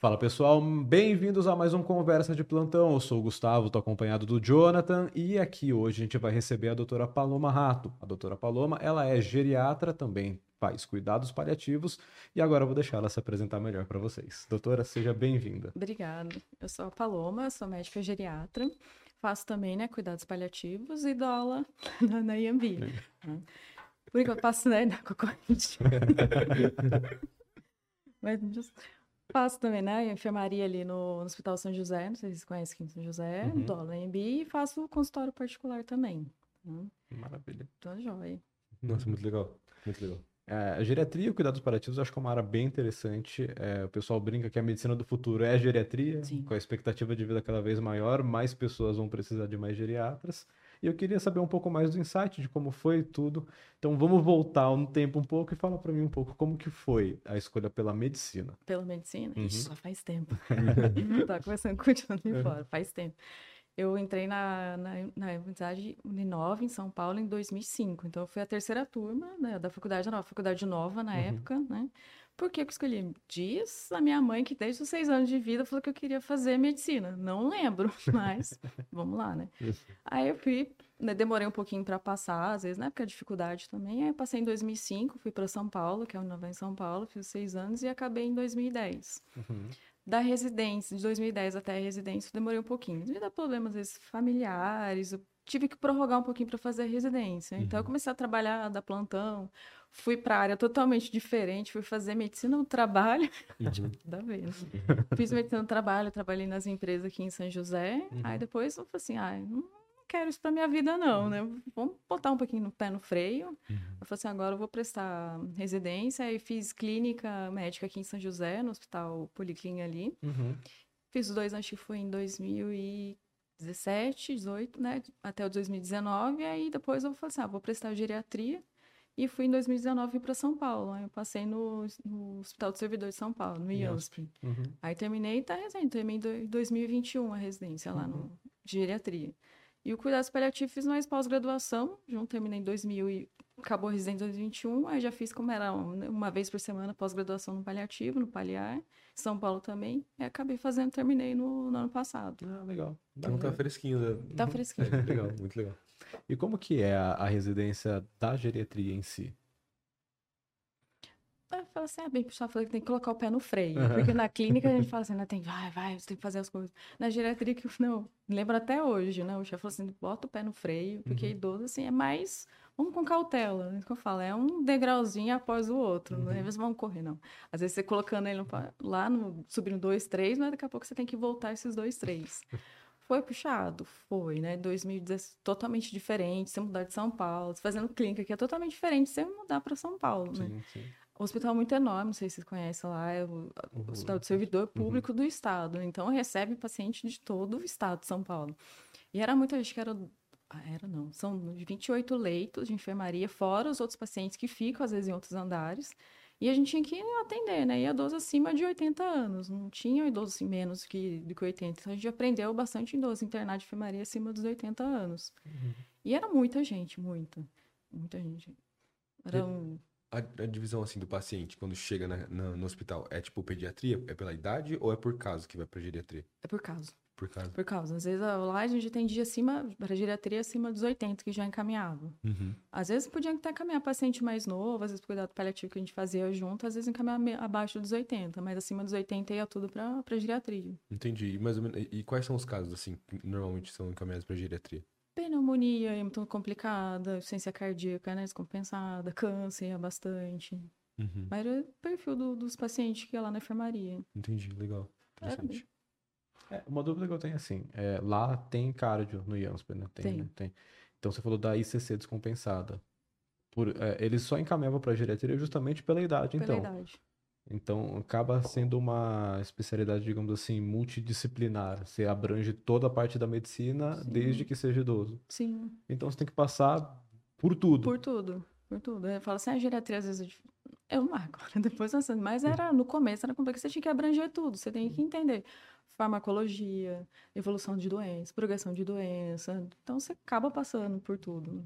Fala pessoal, bem-vindos a mais um Conversa de Plantão. Eu sou o Gustavo, estou acompanhado do Jonathan e aqui hoje a gente vai receber a doutora Paloma Rato. A doutora Paloma, ela é geriatra, também faz cuidados paliativos e agora eu vou deixar ela se apresentar melhor para vocês. Doutora, seja bem-vinda. Obrigada. Eu sou a Paloma, sou médica geriatra, faço também né, cuidados paliativos e dou aula na, na IMB. Por enquanto, passo né, na concorrente. Mas Faço também, né? Enfermaria ali no, no, Hospital São José, não sei se vocês conhecem aqui em São José, uhum. dou na e faço consultório particular também. Né? Maravilha. Então, joia. Nossa, muito legal. Muito legal. É, a geriatria e o cuidados paliativos acho que é uma área bem interessante. É, o pessoal brinca que a medicina do futuro é a geriatria, Sim. com a expectativa de vida cada vez maior, mais pessoas vão precisar de mais geriatras. E eu queria saber um pouco mais do insight de como foi tudo. Então vamos voltar um tempo um pouco e fala para mim um pouco como que foi a escolha pela medicina. Pela medicina? Uhum. Isso, faz tempo. tá começando continuando me fora, faz tempo. Eu entrei na, na, na Universidade Uninove, em São Paulo, em 2005. Então, eu fui a terceira turma né, da faculdade nova, faculdade nova na uhum. época, né? Por que eu escolhi? Diz a minha mãe que desde os seis anos de vida falou que eu queria fazer medicina. Não lembro, mas vamos lá, né? Aí eu fui, né, demorei um pouquinho para passar, às vezes, né? Porque a dificuldade também. Aí eu passei em 2005, fui para São Paulo, que é a Unova em São Paulo, fiz seis anos e acabei em 2010. Uhum. Da residência, de 2010 até a residência, demorei um pouquinho. Devido a problemas, às vezes, familiares, eu tive que prorrogar um pouquinho para fazer a residência. Então, eu uhum. comecei a trabalhar, dar plantão, fui para área totalmente diferente, fui fazer medicina no trabalho. Uhum. da vez. Fiz medicina no trabalho, trabalhei nas empresas aqui em São José. Uhum. Aí depois eu falei assim, ah, não quero isso para minha vida não, né? Vamos botar um pouquinho no pé no freio. Uhum. Eu falei assim, agora eu vou prestar residência. Aí fiz clínica médica aqui em São José, no Hospital Policlin ali. Uhum. Fiz os dois, acho que foi em 2017, 18, né? Até o 2019. Aí depois eu falei assim, ah, vou prestar geriatria. E fui em 2019 para São Paulo. Aí eu passei no, no, Hospital do Servidor de São Paulo, no IANSP. Uhum. Aí terminei, tá recente, terminei em 2021 a residência lá uhum. no de geriatria. E o cuidados paliativos fiz mais pós-graduação, junto terminei em 2000 e acabou a residência em 2021, aí já fiz como era uma vez por semana pós-graduação no paliativo, no paliar, São Paulo também, e acabei fazendo, terminei no, no ano passado. Ah, legal. Então tá fresquinho, né? Tá fresquinho. legal, muito legal. E como que é a, a residência da geriatria em si? Eu falo assim, é bem pessoal falou que tem que colocar o pé no freio. Uhum. Porque na clínica a gente fala assim, né, tem, vai, vai, você tem que fazer as coisas. Na geriatria, que não, lembro até hoje, né? O chefe falou assim, bota o pé no freio, porque uhum. idoso, assim, é mais, vamos com cautela, é isso que eu falo, é um degrauzinho após o outro, uhum. não é vezes vão correr, não. Às vezes você colocando ele no, lá, no, subindo dois, três, mas daqui a pouco você tem que voltar esses dois, três. Foi puxado? Foi, né? 2010 totalmente diferente, você mudar de São Paulo, fazendo clínica que é totalmente diferente, você mudar para São Paulo, né? sim, né? Sim. O hospital é muito enorme, não sei se vocês conhecem lá, é o, uhum. Hospital do Servidor uhum. Público uhum. do Estado. Então, recebe paciente de todo o Estado de São Paulo. E era muita gente que era. Ah, era não. São 28 leitos de enfermaria, fora os outros pacientes que ficam, às vezes, em outros andares. E a gente tinha que atender, né? E idosos acima de 80 anos, não tinha idosos assim, menos que, do que 80. Então a gente aprendeu bastante idosos internar de enfermaria acima dos 80 anos. Uhum. E era muita gente, muita. Muita gente. Era um... a, a, divisão assim do paciente quando chega na, na, no hospital é tipo pediatria? É pela idade ou é por caso que vai pra geriatria? É por caso. Por causa? Por causa. Às vezes lá a gente tem dia acima, para geriatria acima dos 80 que já encaminhava. Uhum. Às vezes podia até encaminhar paciente mais novo, às vezes cuidado paliativo que a gente fazia junto, às vezes encaminhar abaixo dos 80, mas acima dos 80 ia tudo para geriatria. Entendi. E, mais ou menos, e quais são os casos assim que normalmente são encaminhados para geriatria? Pneumonia é muito complicada, ciência cardíaca, né, descompensada, câncer é bastante. Uhum. Mas era o perfil do, dos pacientes que ia lá na enfermaria. Entendi, legal. Interessante. É, uma dúvida que eu tenho assim, é, lá tem cardio no IANSP, né? Tem, tem. Né? tem. Então você falou da ICC descompensada. Por, é, eles só encaminhavam para a geriatria justamente pela idade, pela então. Idade. Então acaba sendo uma especialidade, digamos assim, multidisciplinar. Você abrange toda a parte da medicina Sim. desde que seja idoso. Sim. Então você tem que passar por tudo. Por tudo, por tudo. Eu falo assim, a geriatria às vezes eu marco, depois mas era no começo era complexo, você tinha que abranger tudo, você tem que entender farmacologia, evolução de doença, progressão de doença. Então você acaba passando por tudo.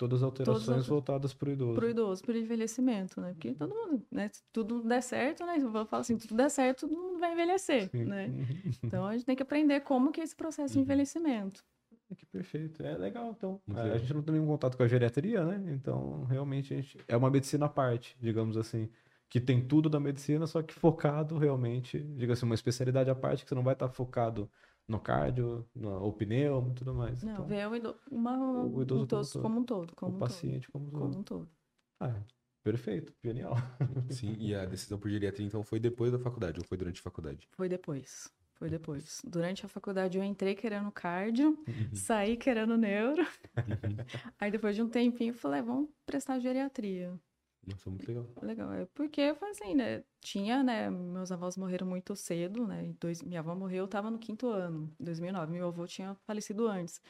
Todas as alterações Todas as... voltadas para o idoso. Para o idoso, para o envelhecimento, né? Porque todo mundo, né? Se tudo der certo, né? Eu falo assim, tudo der certo, todo mundo vai envelhecer, Sim. né? Então a gente tem que aprender como que é esse processo de uhum. envelhecimento. Que perfeito. É legal, então. É, a gente não tem nenhum contato com a geriatria, né? Então, realmente, a gente... é uma medicina à parte, digamos assim. Que tem tudo da medicina, só que focado realmente, diga assim, uma especialidade à parte, que você não vai estar focado no cardio, no pneu e tudo mais. Não, então, vê o, ido, uma, o idoso, idoso como, um todo. Como o um paciente todo. como, como um todo. Ah, perfeito, genial. Sim, e a decisão por geriatria, então, foi depois da faculdade ou foi durante a faculdade? Foi depois. Foi depois. Durante a faculdade eu entrei querendo cardio, uhum. saí querendo neuro. Aí depois de um tempinho eu falei, vamos prestar geriatria. Nossa, muito legal. Legal, é porque foi assim, né? Tinha, né? Meus avós morreram muito cedo, né? Dois, minha avó morreu, eu tava no quinto ano, em 2009. Meu avô tinha falecido antes.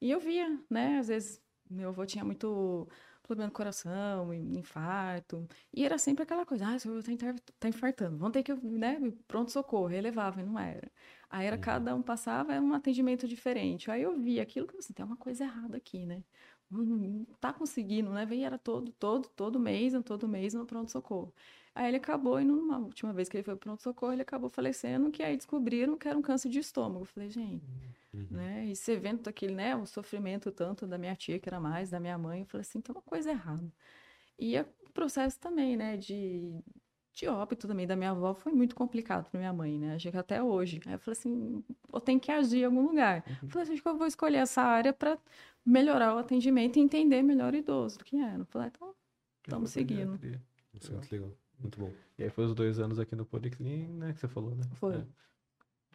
E eu via, né? Às vezes, meu avô tinha muito problema no coração, infarto. E era sempre aquela coisa, ah, seu avô tá, tá infartando, vamos ter que, né? Pronto-socorro, relevava, e não era. Aí era, uhum. cada um passava, era um atendimento diferente. Aí eu via aquilo, assim, tem uma coisa errada aqui, né? Não tá conseguindo, né? Vem, era todo, todo, todo mês, todo mês no pronto-socorro. Aí ele acabou, e numa última vez que ele foi pro pronto-socorro, ele acabou falecendo, que aí descobriram que era um câncer de estômago. Eu falei, gente, uhum. né? E você vendo aquele, né, o sofrimento tanto da minha tia, que era mais, da minha mãe, eu falei assim, tem uma coisa errada. E o processo também, né, de, de óbito também da minha avó foi muito complicado para minha mãe, né? Chega até hoje. Aí eu falei assim, eu tenho que agir em algum lugar. Uhum. Eu falei assim, acho que eu vou escolher essa área para melhorar o atendimento e entender melhor o idoso do que era. Eu falei, então, estamos seguindo. Isso é muito legal. Muito bom. E aí foi os dois anos aqui no Policlin, né, que você falou, né? Foi. É.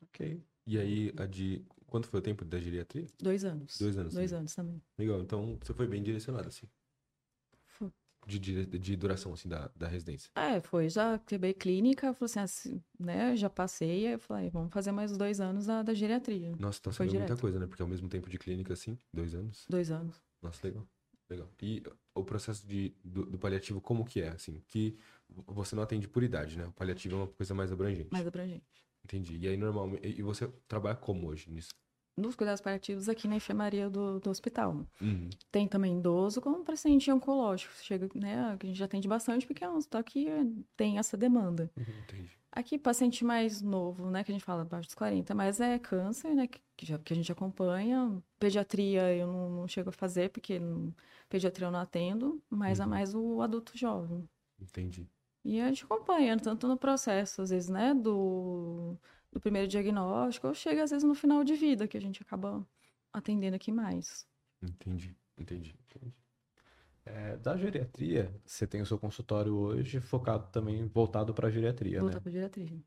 Ok. E aí, a de... Quanto foi o tempo da geriatria? Dois anos. Dois anos. Dois também. anos também. Legal. Então, você foi bem direcionado, assim de, de, de, duração, assim, da, da residência? É, foi. Já quebrei clínica, falei assim, assim, né, já passei, aí eu falei, vamos fazer mais dois anos da, da geriatria. Nossa, então foi muita coisa, né? Porque ao mesmo tempo de clínica, assim, dois anos? Dois anos. Nossa, legal. Legal. E o processo de, do, do, paliativo, como que é, assim? Que você não atende por idade, né? O paliativo é uma coisa mais abrangente. Mais abrangente. Entendi. E aí, normalmente... E você trabalha como hoje nisso? Nos cuidados paliativos aqui na enfermaria do, do hospital. Uhum. Tem também idoso com paciente oncológico. Chega, né, a gente já atende bastante porque é um hospital que tem essa demanda. Uhum, aqui, paciente mais novo, né, que a gente fala abaixo dos 40, mas é câncer, né, que, que, já, que a gente acompanha. Pediatria eu não, não chego a fazer porque não, pediatria eu não atendo, mas uhum. é mais o adulto jovem. Entendi. E a gente acompanha, tanto no processo, às vezes, né, do do primeiro diagnóstico, ou chega às vezes no final de vida, que a gente acaba atendendo aqui mais. Entendi, entendi, entendi. É, da geriatria, você tem o seu consultório hoje focado também, voltado para a geriatria, voltado né? para geriatria.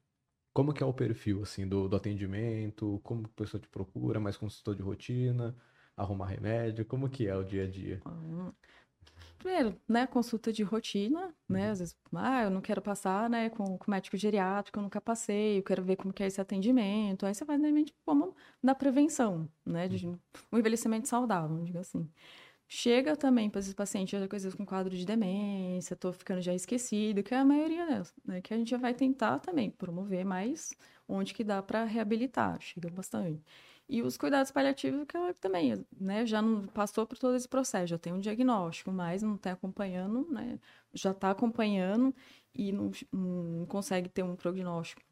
Como que é o perfil, assim, do, do atendimento? Como a pessoa te procura? Mais consultor de rotina? Arrumar remédio? Como que é o dia a dia? Primeiro, né, consulta de rotina, né, uhum. às vezes, ah, eu não quero passar, né, com, com médico geriátrico, eu nunca passei, eu quero ver como que é esse atendimento, aí você vai, realmente, como na prevenção, né, de uhum. um envelhecimento saudável, diga assim. Chega também para esses pacientes, às vezes, com quadro de demência, tô ficando já esquecido, que é a maioria delas, né, que a gente vai tentar também promover mais onde que dá para reabilitar, chega bastante. E os cuidados paliativos, que ela também, né, já não passou por todo esse processo, já tem um diagnóstico, mas não está acompanhando, né, já está acompanhando e não, não consegue ter um prognóstico.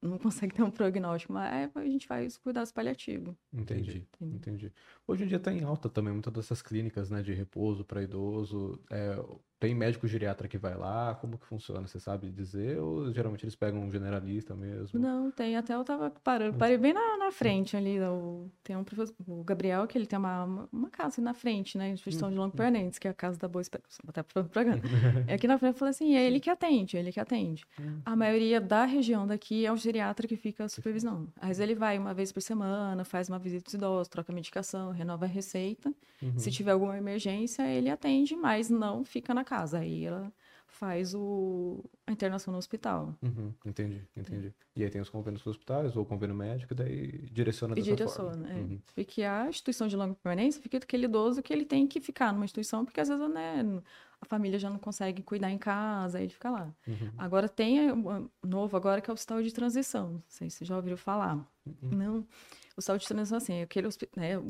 Não consegue ter um prognóstico, mas a gente faz cuidados paliativos. Entendi, entendi. entendi. Hoje em dia está em alta também muitas dessas clínicas, né, de repouso para idoso. É, tem médico geriatra que vai lá? Como que funciona? Você sabe dizer? Ou geralmente eles pegam um generalista mesmo? Não, tem. Até eu tava parando. Parei bem na, na frente ali. O, tem um professor, o Gabriel, que ele tem uma, uma casa na frente, né? Instituição de Longo Permanentes, que é a casa da Boa Esperança. Vou até propaganda. é aqui na frente, eu falei assim, é ele que atende, é ele que atende. Hum. A maioria da região daqui é o geriatra que fica supervisão. Às vezes ele vai uma vez por semana, faz uma visita aos idosos, troca medicação, renova a receita. Uhum. Se tiver alguma emergência, ele atende, mas não fica na casa. Aí ela faz o, a internação no hospital. Uhum, entendi, entendi. E aí tem os convênios dos hospitais ou convênio médico, daí direciona dessa e direciona, forma. É. Uhum. Porque a instituição de longa permanência fica aquele idoso que ele tem que ficar numa instituição, porque às vezes né, a família já não consegue cuidar em casa, aí ele fica lá. Uhum. Agora tem um novo agora que é o hospital de transição. Não sei se já ouviram falar. Uhum. Não. O hospital de transição, assim, é aquele né,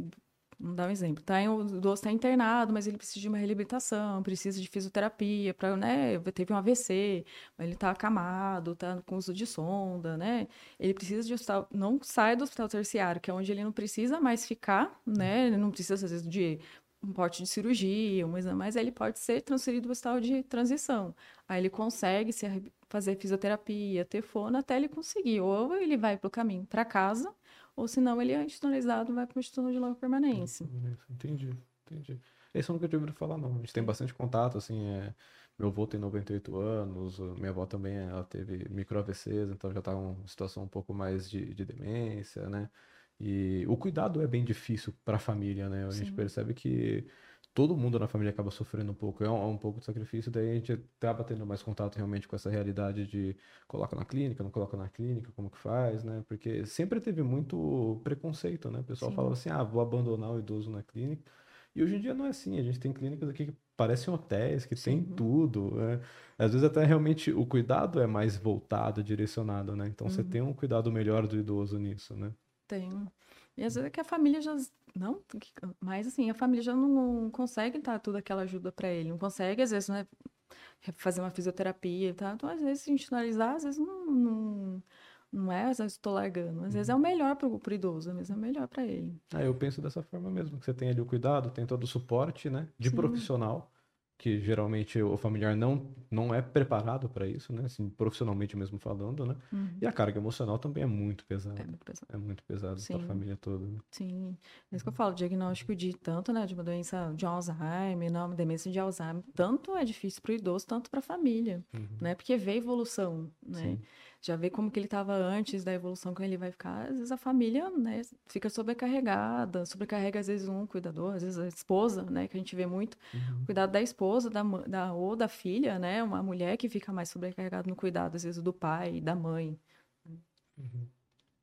vamos dar um exemplo. Tá, o idoso está internado, mas ele precisa de uma reabilitação, precisa de fisioterapia, para, né, teve um AVC, ele está acamado, está com uso de sonda, né? Ele precisa de hospital, não sai do hospital terciário, que é onde ele não precisa mais ficar, né? Ele não precisa, às vezes, de um pote de cirurgia, um exame, mas ele pode ser transferido para o hospital de transição. Aí ele consegue se, fazer fisioterapia, ter fono, até ele conseguir. Ou ele vai para o caminho para casa, ou senão ele é institucionalizado vai para o Instituto de Longa Permanência. Entendi, entendi. Esse eu nunca tive ouvido falar, não. A gente tem bastante contato, assim, é... meu avô tem 98 anos, minha avó também, ela teve micro-AVCs, então já está em uma situação um pouco mais de, de demência, né? E o cuidado é bem difícil para a família, né? A Sim. gente percebe que todo mundo na família acaba sofrendo um pouco, é um, é um, pouco de sacrifício, daí a gente acaba tendo mais contato realmente com essa realidade de coloca na clínica, não coloca na clínica, como que faz, né? Porque sempre teve muito preconceito, né? O pessoal Sim. falava assim, ah, vou abandonar o idoso na clínica. E hoje em dia não é assim, a gente tem clínicas aqui que parecem hotéis, que Sim. tem tudo. Né? Às vezes até realmente o cuidado é mais voltado, direcionado, né? Então uhum. você tem um cuidado melhor do idoso nisso, né? Tem. E às vezes é que a família já. Não, mas assim, a família já não consegue dar toda aquela ajuda para ele. Não consegue, às vezes, né, fazer uma fisioterapia e tal. Então, às vezes, institucionalizar, às vezes não, não, não é, às vezes estou largando. Às vezes é o uhum. melhor para o idoso, às vezes é o melhor para ele. Ah, eu penso dessa forma mesmo, que você tem ali o cuidado, tem todo o suporte, né, de Sim. profissional que geralmente o familiar não, não é preparado para isso, né? Assim, profissionalmente mesmo falando, né? Uhum. E a carga emocional também é muito pesada. É muito pesado. É muito pesado para a família toda. Né? Sim. É isso que eu falo, diagnóstico de tanto, né, de uma doença de Alzheimer, não, demência de Alzheimer, tanto é difícil para o idoso, tanto para a família, uhum. né? Porque vê evolução, né? Sim já vê como que ele estava antes da evolução que ele vai ficar. Às vezes a família, né, fica sobrecarregada, sobrecarrega às vezes um cuidador, às vezes a esposa, né, que a gente vê muito, uhum. cuidado da esposa, da, da ou da filha, né, uma mulher que fica mais sobrecarregada no cuidado às vezes do pai, da mãe. Uhum.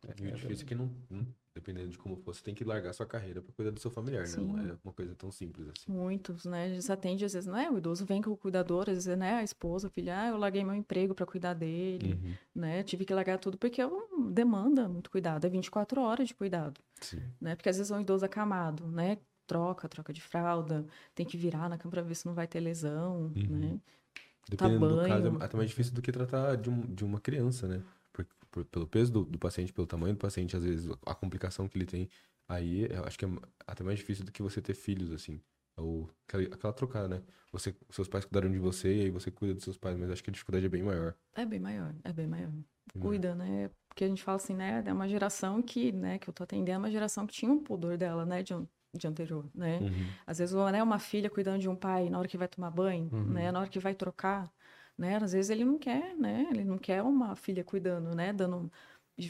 É, é difícil que não, não dependendo de como for, você tem que largar sua carreira para cuidar do seu familiar, né? Né? Não é uma coisa tão simples assim. Muitos, né? A gente atende, às vezes, não é? O idoso vem com o cuidador, às vezes, né? A esposa, a filha, ah, eu larguei meu emprego para cuidar dele, uhum. né? Tive que largar tudo porque é uma demanda muito cuidado, é 24 horas de cuidado, Sim. né? Porque às vezes é um idoso acamado, né? Troca, troca de fralda, tem que virar na cama para ver se não vai ter lesão, uhum. né? Dependendo do caso, é até mais difícil do que tratar de, um, de uma criança, né? Por, pelo peso do, do, paciente, pelo tamanho do paciente, às vezes a complicação que ele tem, aí eu acho que é até mais difícil do que você ter filhos, assim. Ou aquela, aquela trocada, né? Você, seus pais cuidaram de você e aí você cuida dos seus pais, mas acho que a dificuldade é bem maior. É bem maior, é bem maior. Cuida, né? Porque a gente fala assim, né? É uma geração que, né, que eu tô atendendo, é uma geração que tinha um pudor dela, né? De, de anterior, né? Uhum. Às vezes, né, uma filha cuidando de um pai na hora que vai tomar banho, uhum. né? Na hora que vai trocar, né? Às vezes ele não quer, né? Ele não quer uma filha cuidando, né? Dando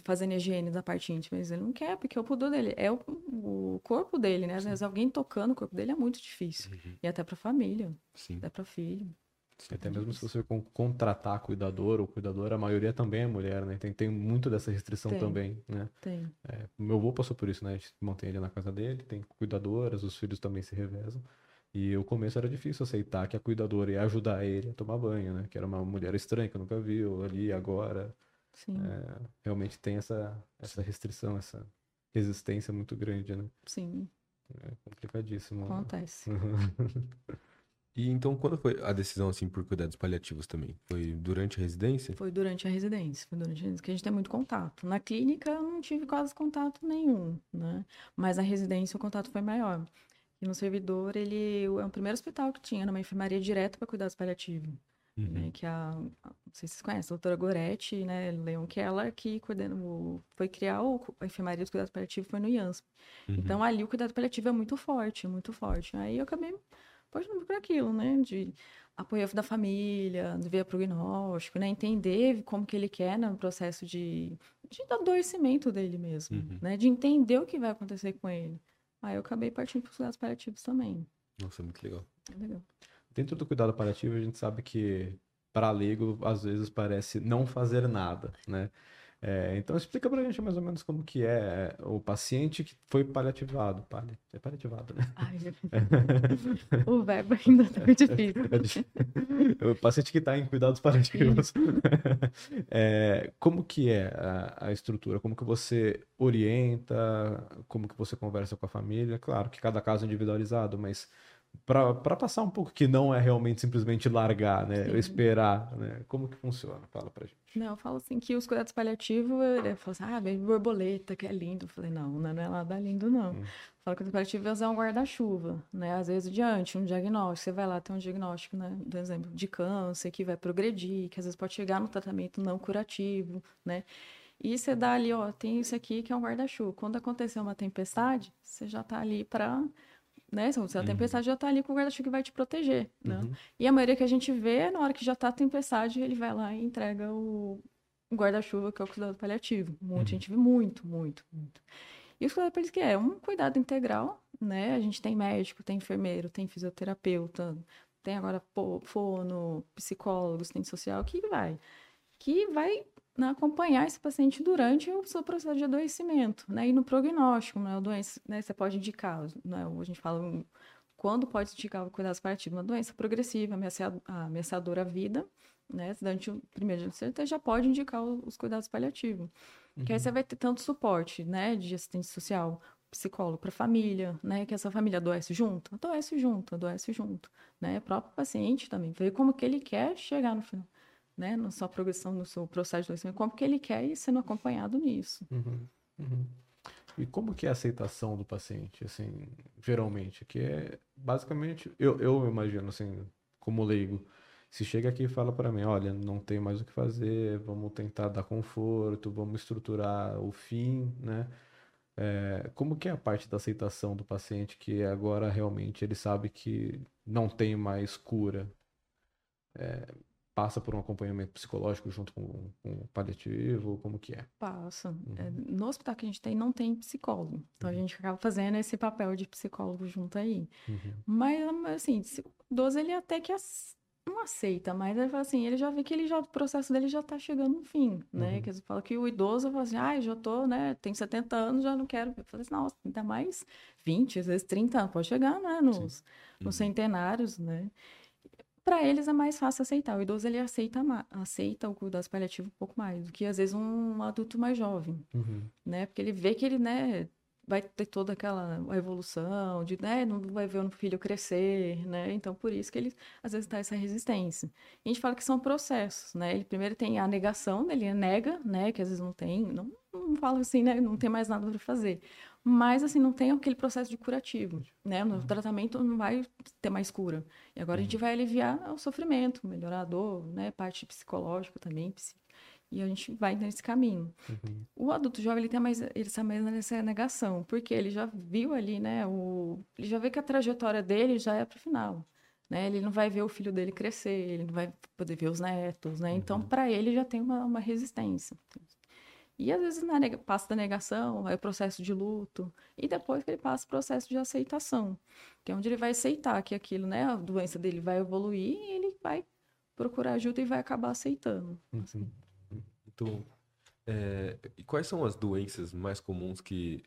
fazendo higiene da parte íntima, mas ele não quer, porque é o pudor dele, é o, o corpo dele, né? Às vezes alguém tocando o corpo dele é muito difícil. Uhum. E até pra família, Sim. até pra filho. Sim, até mesmo se você contratar cuidador ou cuidadora, a maioria também é mulher, né? Tem, tem muito dessa restrição tem, também, né? Tem. É, meu avô passou por isso, né? A gente mantém ele na casa dele, tem cuidadoras, os filhos também se revezam. E o começo era difícil aceitar que a cuidadora ia ajudar ele a tomar banho, né? Que era uma mulher estranha que eu nunca viu ali agora. Sim. É, realmente tem essa, essa restrição, essa resistência muito grande, né? Sim. É complicadíssimo. Acontece. e então, quando foi a decisão, assim, por cuidados paliativos também? Foi durante a residência? Foi durante a residência. Foi durante a residência, que a gente tem muito contato. Na clínica, eu não tive quase contato nenhum, né? Mas na residência, o contato foi maior. E no servidor, ele é o primeiro hospital que tinha numa enfermaria direta para cuidados paliativos. Uhum. Né, que a, não sei se vocês conhecem, a doutora Goretti, né, Leon Keller, que cuidando, foi criar o, a enfermaria do cuidado paliativo foi no IANSP. Uhum. Então, ali o cuidado paliativo é muito forte, muito forte. Aí eu acabei puxando por aquilo, né, de apoio da família, de ver prognóstico, né, entender como que ele quer no processo de, de adoecimento dele mesmo, uhum. né, de entender o que vai acontecer com ele. Aí eu acabei partindo para os cuidados paliativos também. Nossa, muito legal. É legal. Dentro do cuidado paliativo, a gente sabe que para leigo, às vezes parece não fazer nada, né? É, então explica pra gente mais ou menos como que é, é o paciente que foi paliativado. Pali... É paliativado, né? Ai, o verbo ainda tá difícil. o paciente que está em cuidados paliativos. é, como que é a, a, estrutura? Como que você orienta? Como que você conversa com a família? Claro que cada caso é individualizado, mas para passar um pouco que não é realmente simplesmente largar, né? Sim. Esperar, né? Como que funciona? Fala pra gente. Não, eu falo assim que os cuidados paliativos, ele fala assim, ah, vem borboleta, que é lindo. Eu falei, não, não é nada lindo, não. Hum. Falo que o paliativo é um guarda-chuva, né? Às vezes diante, um diagnóstico, você vai lá, tem um diagnóstico, né? Por exemplo, de câncer, que vai progredir, que às vezes pode chegar no tratamento não curativo, né? E você dá ali, ó, tem isso aqui que é um guarda-chuva. Quando acontecer uma tempestade, você já tá ali para né? Se a uhum. tempestade já está ali com o guarda-chuva que vai te proteger, né? Uhum. E a maioria que a gente vê, na hora que já está a tempestade, ele vai lá e entrega o, o guarda-chuva, que é o cuidado paliativo. Muita uhum. gente vê muito, muito, muito. E o cuidado paliativo que é um cuidado integral, né? A gente tem médico, tem enfermeiro, tem fisioterapeuta, tem agora fono, psicólogos, tem social, que vai. Que vai né, acompanhar esse paciente durante o seu processo de adoecimento, né? E no prognóstico, né? A doença, né? Você pode indicar, né? A gente fala quando pode indicar o cuidado paliativo, uma doença progressiva, ameaçadora à vida, né? Durante o primeiro dia você já pode indicar os cuidados paliativos. Uhum. Que aí você vai ter tanto suporte, né? De assistência social, psicólogo para a família, né? Que essa família adoece junto, adoece junto, adoece junto, né? O próprio paciente também, ver como que ele quer chegar no final né, na sua progressão, no seu processo de adoecimento, como que ele quer ir sendo acompanhado nisso. Uhum, uhum. E como que é a aceitação do paciente, assim, geralmente? Que é, basicamente, eu, eu imagino, assim, como leigo, se chega aqui e fala para mim, olha, não tem mais o que fazer, vamos tentar dar conforto, vamos estruturar o fim, né? É, como que é a parte da aceitação do paciente que agora realmente ele sabe que não tem mais cura? É, passa por um acompanhamento psicológico junto com, com o paliativo? Como que é? Passa. Uhum. É, no hospital que a gente tem, não tem psicólogo. Então, uhum. a gente acaba fazendo esse papel de psicólogo junto aí. Uhum. Mas, assim, o idoso, ele até que não aceita, mas ele fala assim, ele já vê que ele já, o processo dele já tá chegando no fim, né? Uhum. Que eles falam que o idoso fala assim, ah, já tô, né, tenho 70 anos, já não quero. Eu falei assim, nossa, ainda mais 20, às vezes 30 anos, pode chegar, né, nos, nos uhum. centenários, né? Para eles é mais fácil aceitar. O idoso ele aceita, aceita o cuidado paliativo um pouco mais do que às vezes um adulto mais jovem, uhum. né? Porque ele vê que ele, né, vai ter toda aquela evolução de, né, não vai ver o filho crescer, né? Então por isso que ele às vezes dá essa resistência. E a gente fala que são processos, né? Ele primeiro tem a negação, ele nega, né, que às vezes não tem, não, não fala assim, né, não tem mais nada para fazer mas assim não tem aquele processo de curativo, né? No uhum. tratamento não vai ter mais cura. E agora a gente uhum. vai aliviar o sofrimento, melhorar a dor, né? Parte psicológica também, e a gente vai nesse caminho. Uhum. O adulto jovem ele tem mais está mais nessa negação, porque ele já viu ali, né? O ele já vê que a trajetória dele já é para o final. Né? Ele não vai ver o filho dele crescer, ele não vai poder ver os netos, né? Então, uhum. para ele já tem uma, uma resistência. E às vezes na nega, passa da negação, é o processo de luto, e depois que ele passa o processo de aceitação, que é onde ele vai aceitar que aquilo, né, a doença dele vai evoluir e ele vai procurar ajuda e vai acabar aceitando. Uhum. Então, é, e quais são as doenças mais comuns que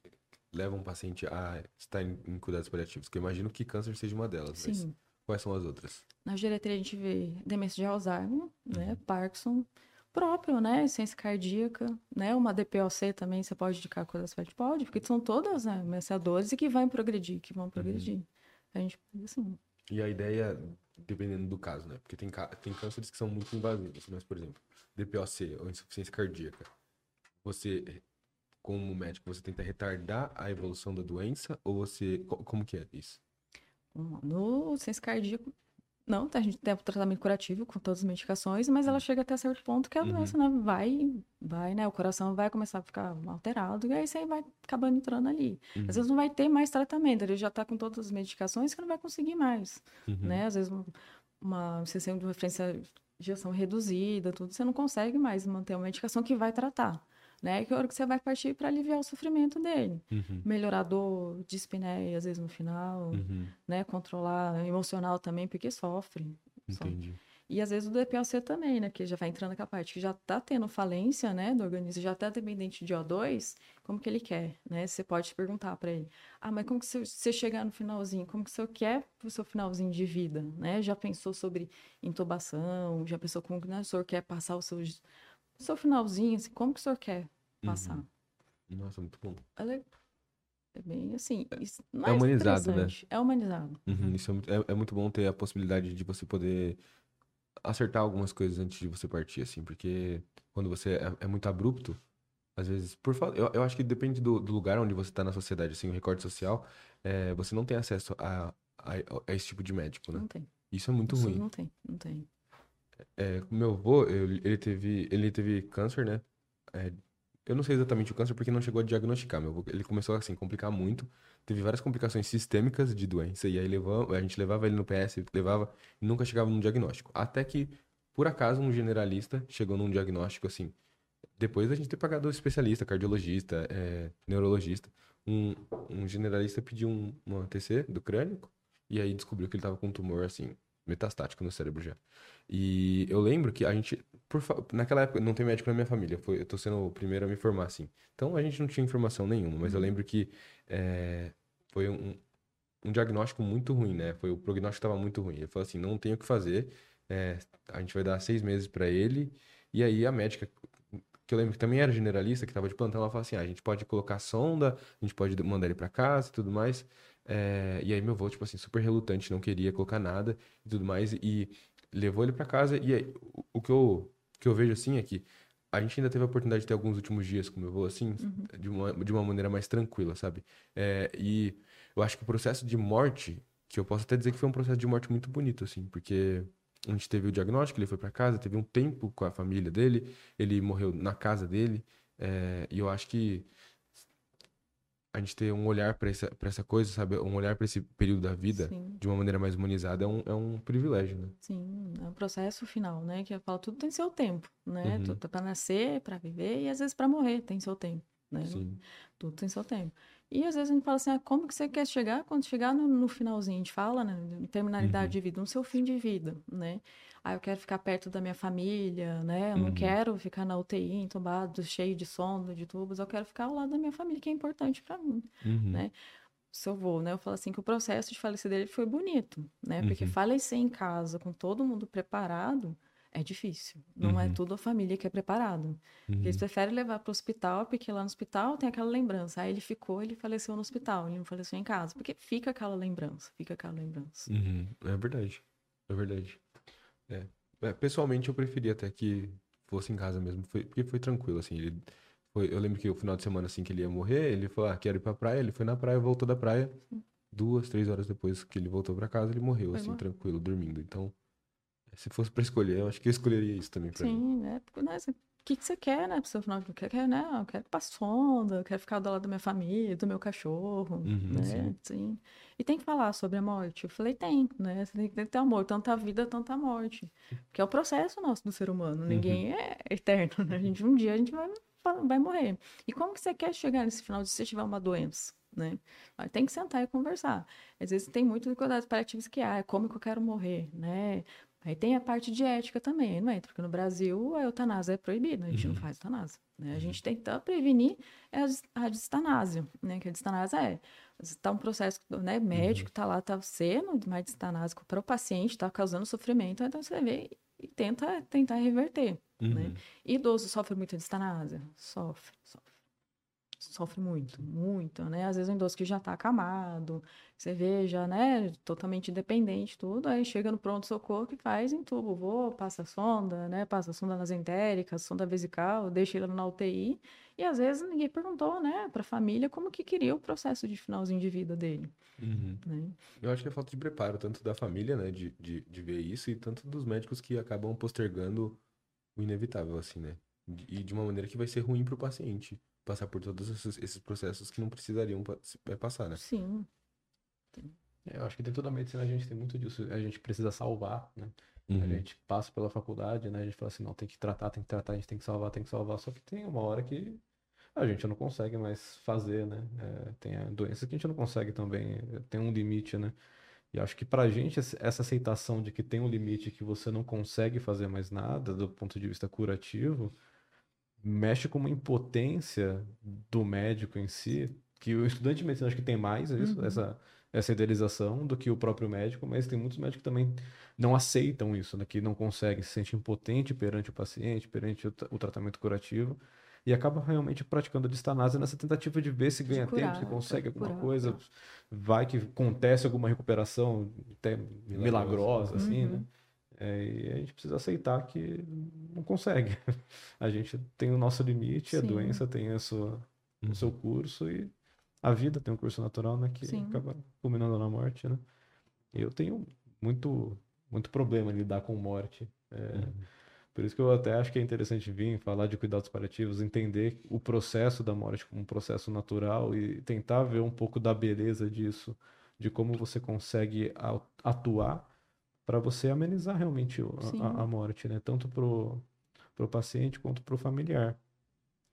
levam o paciente a estar em, em cuidados paliativos? Que eu imagino que câncer seja uma delas, Sim. mas quais são as outras? Na geriatria a gente vê demência de Alzheimer, né, uhum. Parkinson, próprio, né? Ciência cardíaca, né? Uma DPOC também você pode indicar coisas fortes? Pode, porque são todas né, ameaçadoras e que vão progredir, que vão uhum. progredir. Uhum. A gente, assim... E a ideia, dependendo do caso, né? Porque tem, tem cânceres que são muito invasivos, mas, por exemplo, DPOC, ou insuficiência cardíaca, você, como médico, você tenta retardar a evolução da doença ou você... Como que é isso? No ciência cardíaca, não, a gente tem o tratamento curativo com todas as medicações, mas ela chega até certo ponto que a uhum. doença né, vai, vai, né? O coração vai começar a ficar alterado e aí você vai acabando entrando ali. Uhum. Às vezes não vai ter mais tratamento, ele já está com todas as medicações que não vai conseguir mais, uhum. né? Às vezes uma sessão de referência de ação reduzida, tudo, você não consegue mais manter uma medicação que vai tratar né? Que é a hora que você vai partir para aliviar o sofrimento dele. Uhum. Melhorar a dor, dispneia, às vezes no final, uhum. né? Controlar emocional também, porque sofre. Entendi. Sofre. E às vezes o DPOC também, né? Que já vai entrando naquela parte que já tá tendo falência, né? Do organismo, já tá dependente de O2, como que ele quer, né? Você pode perguntar para ele, ah, mas como que você chegar no finalzinho? Como que você quer pro seu finalzinho de vida, né? Já pensou sobre intubação? Já pensou como que né, o senhor quer passar o seu, o seu finalzinho? Assim, como que o senhor quer passar? Uhum. Nossa, muito bom. É, é bem assim. é humanizado, né? É humanizado. Uhum, isso é muito, é, é muito bom ter a possibilidade de você poder acertar algumas coisas antes de você partir, assim, porque quando você é, é muito abrupto, às vezes, por eu, eu acho que depende do, do, lugar onde você está na sociedade, assim, o recorte social, é, você não tem acesso a, a, a, esse tipo de médico, né? Não tem. Isso é muito Isso ruim. Não tem, não tem. É, meu avô, ele teve, ele teve câncer, né? É, eu não sei exatamente o câncer porque não chegou a diagnosticar. Meu avô, ele começou assim, complicar muito. Teve várias complicações sistêmicas de doença. E aí levava, a gente levava ele no PS, levava e nunca chegava num diagnóstico. Até que, por acaso, um generalista chegou num diagnóstico assim. Depois da gente ter pagado o especialista, cardiologista, é, neurologista, um, um generalista pediu um, uma TC do crânio e aí descobriu que ele tava com um tumor assim metastático no cérebro já. E eu lembro que a gente, por, naquela época, não tem médico na minha família, foi, eu tô sendo o primeiro a me formar, assim. Então a gente não tinha informação nenhuma, mas eu uhum. lembro que é, foi um, um diagnóstico muito ruim, né? Foi o prognóstico estava muito ruim. Ele falou assim, não tem o que fazer, é, a gente vai dar seis meses para ele. E aí a médica, que eu lembro que também era generalista, que estava de plantão, ela falou assim, ah, a gente pode colocar sonda, a gente pode mandar ele para casa e tudo mais. É, e aí meu avô, tipo assim, super relutante, não queria colocar nada e tudo mais. E levou ele para casa. E aí, o, que, eu, que eu vejo assim é que a gente ainda teve a oportunidade de ter alguns últimos dias com meu avô, assim, uhum. de, uma, de uma maneira mais tranquila, sabe? É, e eu acho que o processo de morte, que eu posso até dizer que foi um processo de morte muito bonito, assim, porque a gente teve o diagnóstico, ele foi para casa, teve um tempo com a família dele, ele morreu na casa dele. É, e eu acho que a gente ter um olhar para essa, pra essa coisa, sabe? Um olhar para esse período da vida Sim. de uma maneira mais humanizada é um, é um privilégio, né? Sim, é um processo final, né? Que eu falo, tudo tem seu tempo, né? Uhum. Tudo é para nascer, para viver e às vezes para morrer tem seu tempo, né? Sim. Tudo tem seu tempo. E às vezes a gente fala assim, ah, como que você quer chegar? Quando chegar no, no finalzinho, a gente fala, né? Terminalidade uhum. de vida, no seu fim de vida, né? Ah, eu quero ficar perto da minha família, né? Eu uhum. não quero ficar na UTI, entubado, cheio de sonda, de tubos, eu quero ficar ao lado da minha família, que é importante para mim, uhum. né? Se eu vou, né? Eu falo assim que o processo de falecer dele foi bonito, né? Porque uhum. falecer em casa com todo mundo preparado é difícil. Não é uhum. tudo a família que é preparado. Eles uhum. preferem levar para o hospital, porque lá no hospital tem aquela lembrança. Aí ele ficou, ele faleceu no hospital, ele não faleceu em casa, porque fica aquela lembrança, fica aquela lembrança. É verdade, é verdade. É. é. Pessoalmente, eu preferia até que fosse em casa mesmo, foi, porque foi tranquilo, assim. Ele foi, eu lembro que o final de semana, assim, que ele ia morrer, ele falou, ah, quero ir pra praia. Ele foi na praia, voltou da praia. Duas, três horas depois que ele voltou para casa, ele morreu, assim, tranquilo, dormindo. Então, se fosse para escolher, eu acho que eu escolheria isso também pra Sim, mim. Sim, né? Porque, o que, que você quer, né, seu final? Quer, né? Eu quero passar sonda, eu quero ficar do lado da minha família, do meu cachorro, uhum, né? Sim. sim. E tem que falar sobre a morte. Eu falei, tem, né? Você tem que ter amor, tanta vida, tanta morte. Que é o processo nosso do ser humano. Ninguém uhum. é eterno, né? A gente, um dia a gente vai, vai morrer. E como que você quer chegar nesse final se você tiver uma doença? Né? Tem que sentar e conversar. Às vezes tem muitos cuidados paliativos que, ah, é como que eu quero morrer, né? Aí tem a parte de ética também, não é? Porque no Brasil a eutanásia é proibida, a gente uhum. não faz eutanásia. Né? A uhum. gente tenta prevenir é a distanásia, né? Que a distanásia é está um processo né, médico, está uhum. lá, está sendo mais distanásico para o paciente, está causando sofrimento, então você vê e tenta tentar reverter. Né? Uhum. Né? Idoso sofre muito de distanásia? Sofre, sofre sofre muito, muito, né? Às vezes um idoso que já tá acamado, você vê já, né, totalmente independente, tudo, aí chega no pronto-socorro que faz em tubo, vou, passa sonda, né, passa sonda nasentérica, sonda vesical, deixa ele na UTI, e às vezes ninguém perguntou, né, pra família como que queria o processo de finalzinho de vida dele. Uhum. Né? Eu acho que é falta de preparo, tanto da família, né, de, de, de ver isso, e tanto dos médicos que acabam postergando o inevitável, assim, né? E de uma maneira que vai ser ruim para o paciente passar por todos esses, esses processos que não precisariam é, passar, né? Sim. É, eu acho que dentro da medicina a gente tem muito disso. A gente precisa salvar, né? Uhum. A gente passa pela faculdade, né? A gente fala assim, não, tem que tratar, tem que tratar, a gente tem que salvar, tem que salvar. Só que tem uma hora que a gente não consegue mais fazer, né? É, tem doenças que a gente não consegue também, tem um limite, né? E acho que para a gente, essa aceitação de que tem um limite que você não consegue fazer mais nada do ponto de vista curativo, mexe com uma impotência do médico em si, que o estudante de medicina acho que tem mais isso, uhum. essa, essa idealização do que o próprio médico, mas tem muitos médicos que também não aceitam isso, né? que não conseguem, se sente impotente perante o paciente, perante o, o tratamento curativo e acaba realmente praticando a distanase nessa tentativa de ver se ganha curar, tempo, se consegue alguma curar, coisa, curar. vai que acontece alguma recuperação até milagrosa, milagrosa assim, né? uhum. né? É, e a gente precisa aceitar que não consegue. A gente tem o nosso limite, Sim. a doença tem a sua, uhum. o seu curso e a vida tem um curso natural, né? Que Sim. acaba culminando na morte, né? Eu tenho muito, muito problema em lidar com morte. É, uhum. Por isso que eu até acho que é interessante vir falar de cuidados paliativos, entender o processo da morte como um processo natural e tentar ver um pouco da beleza disso, de como você consegue atuar para você amenizar realmente a, a, morte, né? Tanto para o paciente quanto para o familiar.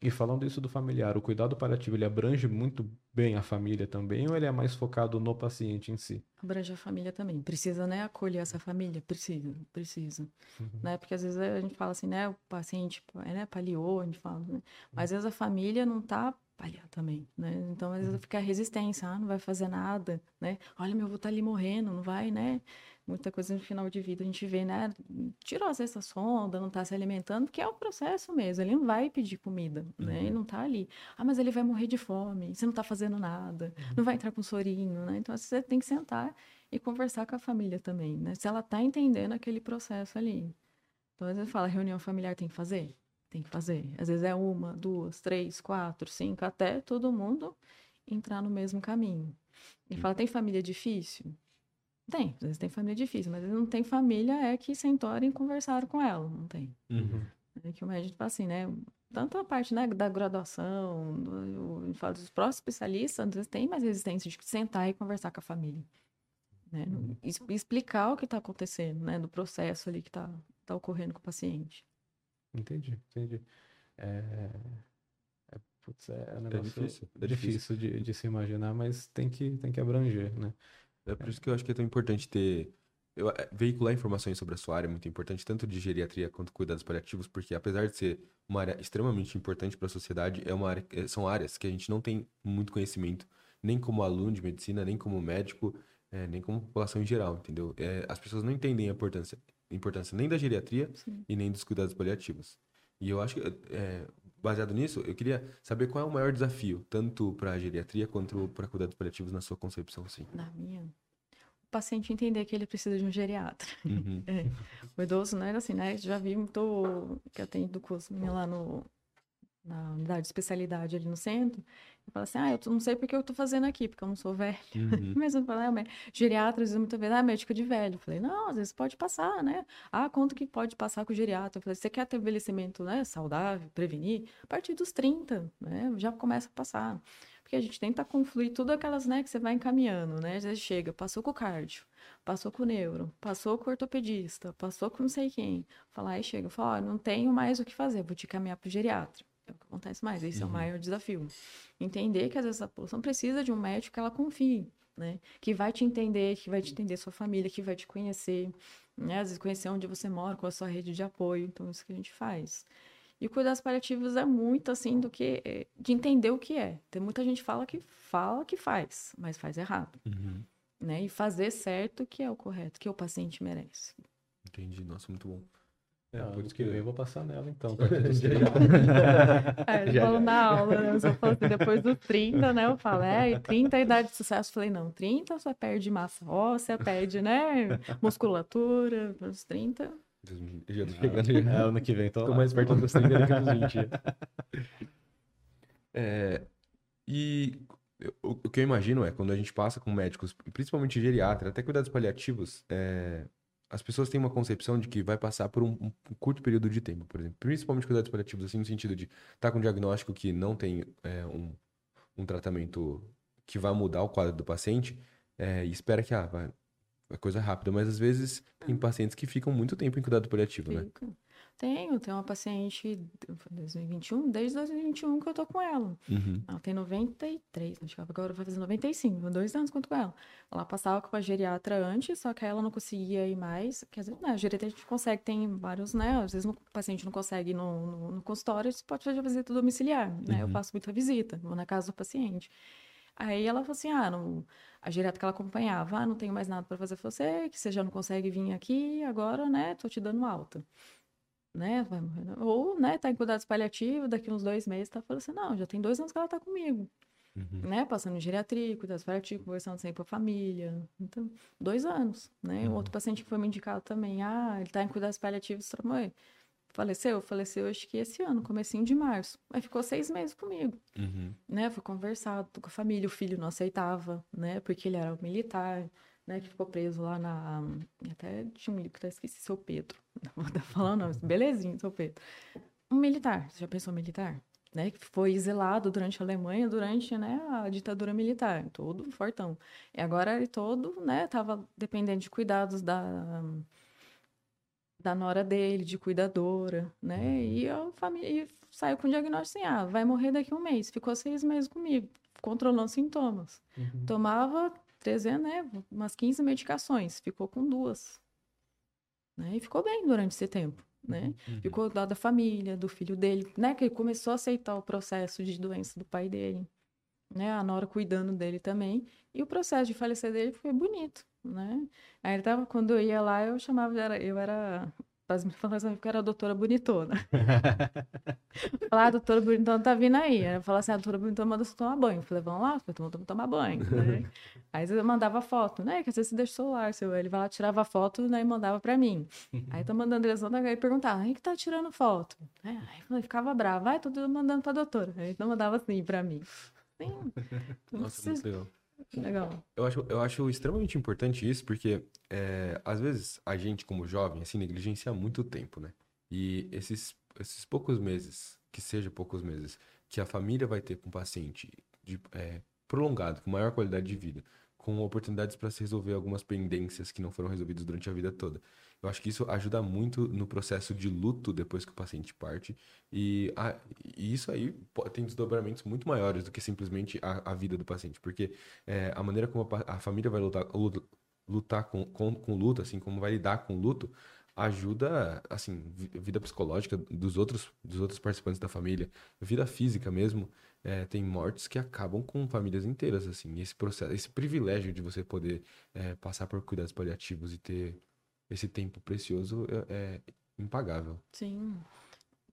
E falando isso do familiar, o cuidado paliativo ele abrange muito bem a família também ou ele é mais focado no paciente em si? Abrange a família também. Precisa, né, acolher essa família? Precisa, precisa. Uhum. Né? Porque às vezes a gente fala assim, né, o paciente é, né, paliou, a gente fala, né? Mas às vezes a família não tá paliar também, né? Então às vezes uhum. fica a resistência, ah, não vai fazer nada, né? Olha, meu avô tá ali morrendo, não vai, né? Muita coisa no final de vida a gente vê, né? Tirou essa sonda, não está se alimentando, porque é o processo mesmo. Ele não vai pedir comida, uhum. né? Ele uhum. não está ali. Ah, mas ele vai morrer de fome, você não está fazendo nada, uhum. não vai entrar com sorinho, né? Então você tem que sentar e conversar com a família também, né? Se ela está entendendo aquele processo ali. Então, às vezes fala, reunião familiar tem que fazer? Tem que fazer. Às vezes é uma, duas, três, quatro, cinco, até todo mundo entrar no mesmo caminho. E fala, tem família difícil? Tem, às vezes tem família difícil, mas não tem família é que sentaram e conversaram com ela, não tem. Uhum. É que o médico, tipo assim, né? Tanto a parte né, da graduação, do, fala dos próprios especialistas, às vezes tem mais resistência de sentar e conversar com a família. Né? Uhum. Explicar o que está acontecendo, né? Do processo ali que está tá ocorrendo com o paciente. Entendi, entendi. É, é, putz, é, um é difícil, é difícil de, de, se imaginar, mas tem que, tem que abranger, né? É por isso que eu acho que é tão importante ter. Eu, é, veicular informações sobre a sua área é muito importante, tanto de geriatria quanto cuidados paliativos, porque apesar de ser uma área extremamente importante para a sociedade, é uma área, é, são áreas que a gente não tem muito conhecimento, nem como aluno de medicina, nem como médico, é, nem como população em geral, entendeu? É, as pessoas não entendem a importância, importância nem da geriatria Sim. e nem dos cuidados paliativos. E eu acho que, é, baseado nisso, eu queria saber qual é o maior desafio, tanto para a geriatria quanto para cuidados paliativos na sua concepção, assim. Na minha? O paciente entender que ele precisa de um geriatra. Uhum. É. O idoso, né, assim, né, já vi muito, que atende do curso lá no, na unidade de especialidade ali no centro, eu falo assim, ah, eu não sei porque eu tô fazendo aqui, porque eu não sou velho. Uhum. Mas eu falo, ah, geriatra, às vezes, muitas vezes, ah, médico de velho. Eu falei, não, às vezes pode passar, né? Ah, quanto que pode passar com o geriatra? Eu falei, você quer ter envelhecimento né, saudável, prevenir? A partir dos 30, né? Já começa a passar. Porque a gente tenta confluir tudo aquelas, né, que você vai encaminhando, né? Às vezes chega, passou com o cardio, passou com o neuro, passou com o ortopedista, passou com não sei quem. Falar, aí chega, fala, ó, não tenho mais o que fazer, vou te caminhar pro geriatra. É o que acontece mais, esse uhum. é o uhum. maior desafio. Entender que às vezes a população precisa de um médico que ela confie, né? Que vai te entender, que vai te entender sua família, que vai te conhecer, né? Às vezes conhecer onde você mora, com a sua rede de apoio. Então, isso que a gente faz. E cuidados paliativos é muito assim do que é, de entender o que é. Tem muita gente fala que fala que faz, mas faz errado. Uhum. Né? E fazer certo que é o correto, que o paciente merece. Entendi, nossa, muito bom. É, por isso que vem eu vou passar nela, então. é, eu falo na aula, né? Eu só falo assim, depois dos 30, né? Eu falo, é, 30 é a idade de sucesso. Eu falei, não, 30 você perde massa óssea, perde, né? Musculatura, dos 30. Já tô chegando. É, ano que vem, então. Tô mais perto dos 30 do que dos 20. É, e o, o, que eu imagino é, quando a gente passa com médicos, principalmente geriatra, até cuidados paliativos, é, as pessoas têm uma concepção de que vai passar por um, um, curto período de tempo, por exemplo. Principalmente cuidados paliativos, assim, no sentido de estar tá com um diagnóstico que não tem é, um, um tratamento que vai mudar o quadro do paciente é, e espera que, ah, vai, é coisa rápida. Mas às vezes tem pacientes que ficam muito tempo em cuidado paliativo? Fica. né? Tenho, tenho uma paciente 2021, desde 2021 que eu tô com ela. Uhum. Ela tem 93, acho que agora vai fazer 95, dois anos quanto com ela. Ela passava com a geriatra antes, só que ela não conseguia ir mais. Quer dizer, né, a geriatra a gente consegue, tem vários, né? Às vezes o paciente não consegue ir no, no, no consultório, você pode fazer a visita domiciliar, né? Uhum. Eu faço muita visita, vou na casa do paciente. Aí ela falou assim: ah, não... a geriatra que ela acompanhava, ah, não tenho mais nada para fazer pra você, que você já não consegue vir aqui, agora, né, tô te dando alta né? Vai morrer. Ou, né, tá em cuidados paliativos, daqui uns dois meses tá falando assim, não, já tem dois anos que ela tá comigo. Uhum. Né? Passando em geriatria, cuidados paliativos, conversando sempre com a família. Então, dois anos, né? Uhum. Outro paciente que foi me indicado também, ah, ele tá em cuidados paliativos, morrer. Faleceu? Faleceu acho que esse ano, comecinho de março. Mas ficou seis meses comigo, uhum. né? Foi conversado com a família, o filho não aceitava, né? Porque ele era militar, né, que ficou preso lá na. Até tinha um livro que eu esqueci, seu Pedro. Não vou falar o nome, belezinho, seu Pedro. Um militar, você já pensou militar? Né, que foi exilado durante a Alemanha, durante né, a ditadura militar, todo fortão. E agora ele todo, né, estava dependendo de cuidados da, da nora dele, de cuidadora, né, uhum. e a família e saiu com o diagnóstico assim, ah, vai morrer daqui a um mês. Ficou seis meses comigo, controlando sintomas. Uhum. Tomava 300, né, umas 15 medicações, ficou com duas. Né? E ficou bem durante esse tempo, né? Uhum. Ficou do lado da família, do filho dele, né? Que ele começou a aceitar o processo de doença do pai dele, né? A Nora cuidando dele também. E o processo de falecer dele foi bonito, né? Aí ele tava, quando eu ia lá, eu chamava, eu era as me falavam que era a doutora bonitona. Falar, ah, a doutora bonitona tá vindo aí. Ela falava assim, a doutora bonitona manda você tomar banho. Eu falei, vamos lá, vamos tomar banho. Né? aí eu mandava foto, né? Que às vezes você deixa o celular, seu, ele vai lá, tirava foto né, e mandava pra mim. aí tô mandando eles e perguntava, aí que tá tirando foto? É, aí eu ficava brava, vai, tô mandando pra doutora. Aí então mandava assim pra mim. Sim. Nossa, muito legal. Legal. Eu acho, eu acho extremamente importante isso, porque é, às vezes a gente, como jovem, assim, negligencia muito tempo, né? E esses, esses poucos meses, que seja poucos meses, que a família vai ter com o paciente de, é, prolongado, com maior qualidade de vida, com oportunidades para se resolver algumas pendências que não foram resolvidas durante a vida toda. Eu acho que isso ajuda muito no processo de luto depois que o paciente parte. E, a, e isso aí tem desdobramentos muito maiores do que simplesmente a, a vida do paciente. Porque é, a maneira como a, a, família vai lutar, lutar com, com, com luto, assim, como vai lidar com luto, ajuda, assim, vida psicológica dos outros, dos outros participantes da família, vida física mesmo. É, tem mortes que acabam com famílias inteiras, assim. Esse processo, esse privilégio de você poder é, passar por cuidados paliativos e ter esse tempo precioso é, é impagável. Sim.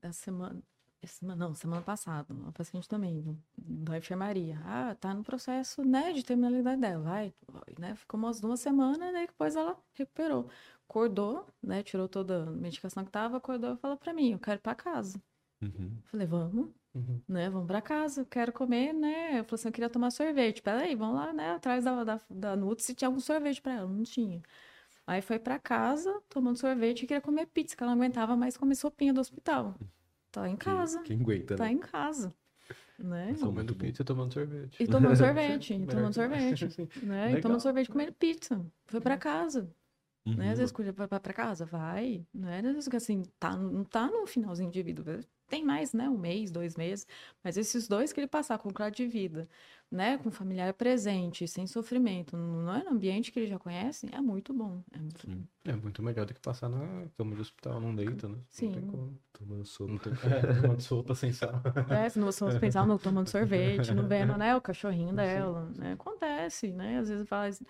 A semana, semana, não, semana passada, uma paciente também, da enfermaria. Ah, tá no processo, né, de terminalidade dela. Vai, né, ficou umas duas semanas, né, depois ela recuperou. Acordou, né, tirou toda a medicação que tava, acordou e falou pra mim, eu quero ir pra casa. Uhum. Falei, vamos, uhum. né, vamos pra casa, eu quero comer, né. Eu falei assim, eu queria tomar sorvete. Peraí, vamos lá, né, atrás da, da, da Nutri se tinha algum sorvete pra ela. Não tinha. Aí foi para casa, tomando sorvete e queria comer pizza, que ela não aguentava mais comer sopinha do hospital. Tá em casa. Quem, quem aguenta, Tá né? em casa. Né? Comendo pizza e tomando sorvete. E tomando sorvete, e tomando sorvete. né? E tomando sorvete e comendo pizza. Foi para casa. Uhum. Né? Às vezes vai para casa, vai. Não é às vezes assim, tá, não tá no finalzinho de vida. Tem mais, né? Um mês, dois meses. Mas esses dois que ele passar com qualidade de vida, né, com familiar presente, sem sofrimento, não é no ambiente que ele já conhece, é muito bom. É muito, bom. É muito melhor do que passar na cama de hospital, não deita, né? Sim. Não tem como. Tomando sopa. Não tem... é, tomando sopa sem sal. É, se não sopa sem sal, não tomando sorvete, não vendo, né, o cachorrinho dela, né? Acontece, né? Às vezes faz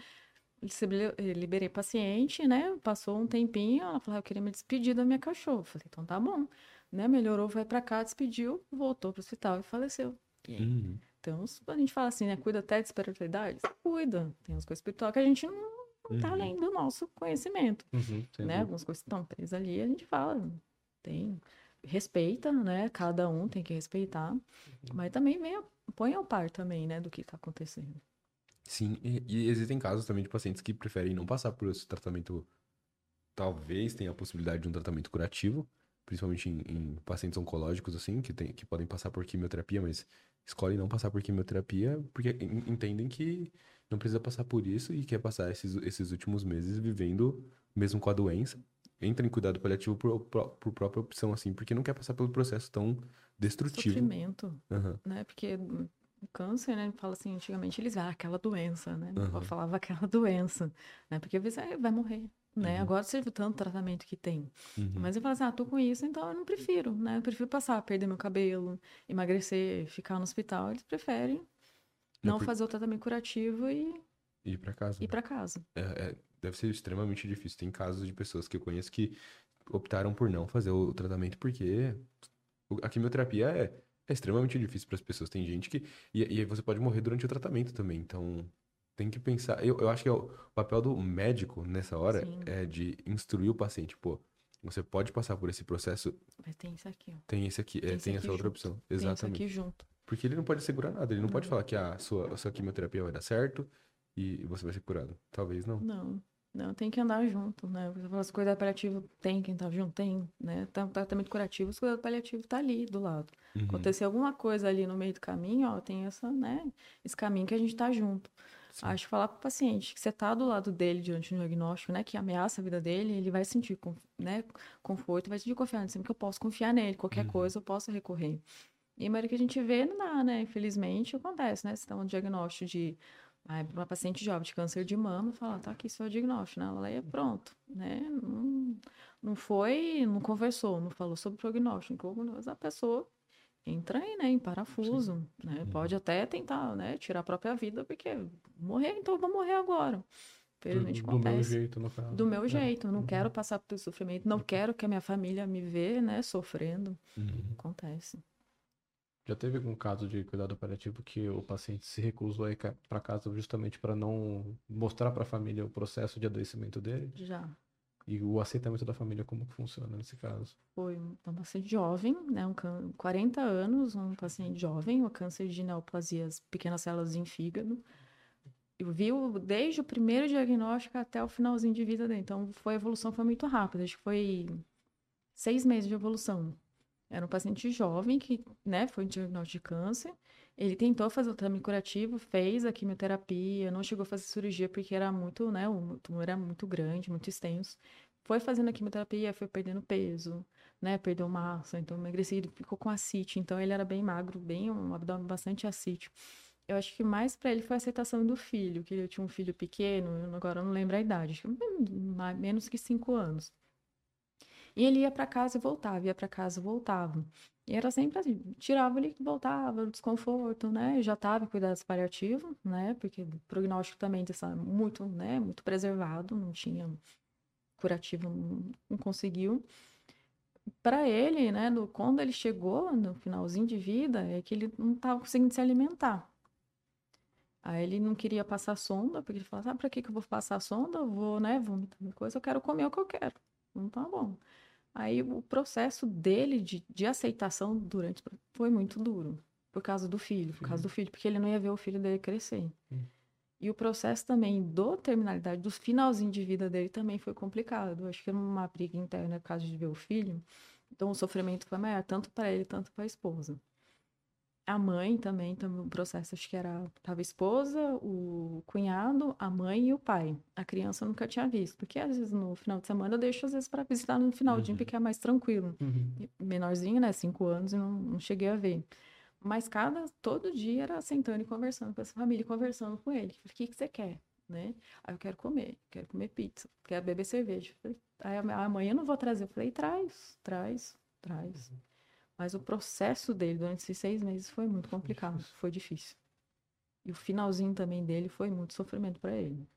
liberei paciente, né? Passou um tempinho, ela falou, ah, eu queria me despedir da minha cachorra. Eu falei, então tá bom. Né? Melhorou, vai para cá, despediu, voltou pro hospital e faleceu. Uhum. Então, a gente fala assim, né? Cuida até de espiritualidade? Cuida. Tem umas coisas espirituais que a gente não, não tá uhum. além do nosso conhecimento. Uhum, né? Algumas coisas que estão presas ali, a gente fala. Tem. Respeita, né? Cada um tem que respeitar. Uhum. Mas também vem, põe ao par também, né? Do que tá acontecendo. Sim, e, e, existem casos também de pacientes que preferem não passar por esse tratamento. Talvez tenha a possibilidade de um tratamento curativo, principalmente em, em pacientes oncológicos, assim, que, tem, que podem passar por quimioterapia, mas escolhem não passar por quimioterapia porque entendem que não precisa passar por isso e quer passar esses, esses últimos meses vivendo mesmo com a doença entra em cuidado paliativo por, por, por, própria opção, assim, porque não quer passar pelo processo tão destrutivo. Sofrimento, uhum. né? Porque o câncer, né? Fala assim, antigamente eles, ah, aquela doença, né? Uhum. falava aquela doença, né? Porque às vezes ah, vai morrer, né? Uhum. Agora viu tanto tratamento que tem. Uhum. Mas eu falo assim, ah, tô com isso, então eu não prefiro, né? Eu prefiro passar, perder meu cabelo, emagrecer, ficar no hospital. Eles preferem não, por... fazer o tratamento curativo e... Ir para casa. Ir para casa. É, é, deve ser extremamente difícil. Tem casos de pessoas que eu conheço que optaram por não fazer o tratamento porque a quimioterapia é, é extremamente difícil para as pessoas. Tem gente que. E, e aí você pode morrer durante o tratamento também. Então, tem que pensar. Eu, eu acho que é o papel do médico nessa hora Sim. é de instruir o paciente. Pô, você pode passar por esse processo. Mas tem isso aqui. Ó. Tem esse aqui, tem, é, tem essa outra junto. opção. Exatamente. Tem isso aqui junto. Porque ele não pode segurar nada. Ele não, não. pode falar que a sua, a sua quimioterapia vai dar certo e você vai ser curado. Talvez não. Não. Não, tem que andar junto, né? Fala, cuidado paliativo tem quem tá junto, tem, né? Tá, tratamento curativo, o cuidado paliativo tá ali do lado. Uhum. Acontecer alguma coisa ali no meio do caminho, ó, tem essa, né? Esse caminho que a gente tá junto. Sim. Acho que falar pro paciente que você tá do lado dele diante do diagnóstico, né? Que ameaça a vida dele, ele vai sentir, né? Conforto, vai sentir confiança, sempre que eu posso confiar nele, qualquer uhum. coisa eu posso recorrer. E a maioria que a gente vê não dá, né? Infelizmente acontece, né? Se tá um diagnóstico de uma paciente jovem de câncer de mama, fala, tá aqui seu diagnóstico, né? Ela é pronto, né? Não, não foi, não conversou, não falou sobre o prognóstico, a pessoa entra aí, né, em parafuso, Sim. né? Uhum. Pode até tentar, né, tirar a própria vida, porque morrer, então eu vou morrer agora. Infelizmente do, acontece. Do meu jeito, no caso. Do meu é. jeito, não uhum. quero passar por sofrimento, não quero que a minha família me vê, né, sofrendo. Uhum. Acontece. Já teve algum caso de cuidado paliativo que o paciente se recusou a ir para casa justamente para não mostrar para a família o processo de adoecimento dele? Já. E o aceitamento da família, como que funciona nesse caso? Foi um paciente jovem, né, um 40 anos, um paciente jovem, um câncer de neoplasias, pequenas células em fígado. Eu vi desde o primeiro diagnóstico até o finalzinho de vida dele. Então, foi, a evolução foi muito rápida. Acho que foi seis meses de evolução. Era um paciente jovem que, né, foi diagnóstico de câncer. Ele tentou fazer o tratamento curativo, fez a quimioterapia, não chegou a fazer cirurgia porque era muito, né, o tumor era muito grande, muito extenso. Foi fazendo a quimioterapia, foi perdendo peso, né, perdeu massa, então emagrecido, ficou com ascite, então ele era bem magro, bem um abdômen bastante ascite. Eu acho que mais para ele foi a aceitação do filho, que ele tinha um filho pequeno, agora eu não lembro a idade, acho que menos que cinco anos. E ele ia para casa e voltava, ia para casa e voltava. E era sempre assim, tirava e voltava, desconforto, né? Eu já estava em cuidados paliativos, né? Porque o prognóstico também dessa muito, né, muito preservado, não tinha curativo, não, não conseguiu. Para ele, né, no, quando ele chegou no finalzinho de vida, é que ele não estava conseguindo se alimentar. Aí ele não queria passar sonda, porque ele falava, ah, para que, que eu vou passar sonda? Eu vou, né, vomitar coisa, eu quero comer o que eu quero. Não tá bom. Aí o processo dele de, de aceitação durante foi muito duro. Por causa do filho, por causa do filho, porque ele não ia ver o filho dele crescer. E o processo também do terminalidade, do finalzinho de vida dele também foi complicado. Acho que era uma briga interna por causa de ver o filho. Então o sofrimento foi maior, tanto para ele, tanto para a esposa. A mãe também, também o processo acho que era tava a esposa, o cunhado, a mãe e o pai. A criança nunca tinha visto, porque às vezes no final de semana eu deixo às vezes para visitar no final uhum. porque é mais tranquilo. Uhum. Menorzinho, né, cinco anos e não, não cheguei a ver. Mas cada todo dia era sentando e conversando com essa família, conversando com ele. O que que você quer, né? Aí eu quero comer, quero comer pizza, quero beber cerveja. Aí amanhã eu não vou trazer. Eu falei, traz, traz, traz. Uhum. Mas o processo dele durante esses seis meses foi muito complicado, foi difícil. E o finalzinho também dele foi muito sofrimento para ele.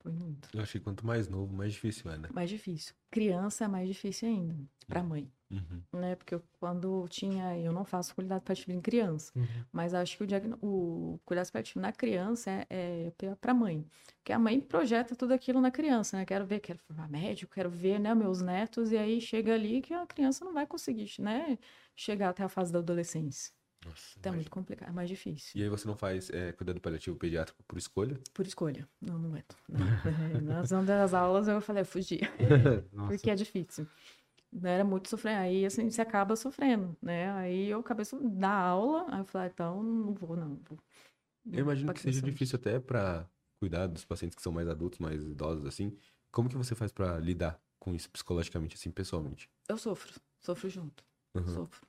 Foi muito. Eu acho que quanto mais novo, mais difícil é, né? Mais difícil. Criança é mais difícil ainda, para mãe. Uhum. Né? Porque eu, quando tinha. Eu não faço cuidado paliativo em criança, uhum. mas acho que o, diagn... o cuidado paliativo na criança é, é para mãe. Porque a mãe projeta tudo aquilo na criança, né? Quero ver, quero formar médico, quero ver né, meus netos, e aí chega ali que a criança não vai conseguir né, chegar até a fase da adolescência. Nossa, então é muito complicado, é mais difícil. E aí você não faz é, cuidado paliativo pediátrico por escolha? Por escolha. Não, não é. Nas uma das aulas eu falei, eu fugi. porque é difícil. Era muito sofrendo. Aí, assim, você acaba sofrendo, né? Aí eu acabei da aula, aí eu falei, ah, então não vou, não. Vou. Eu imagino que seja difícil até para cuidar dos pacientes que são mais adultos, mais idosos, assim. Como que você faz para lidar com isso psicologicamente, assim, pessoalmente? Eu sofro, sofro junto. Uhum. Sofro.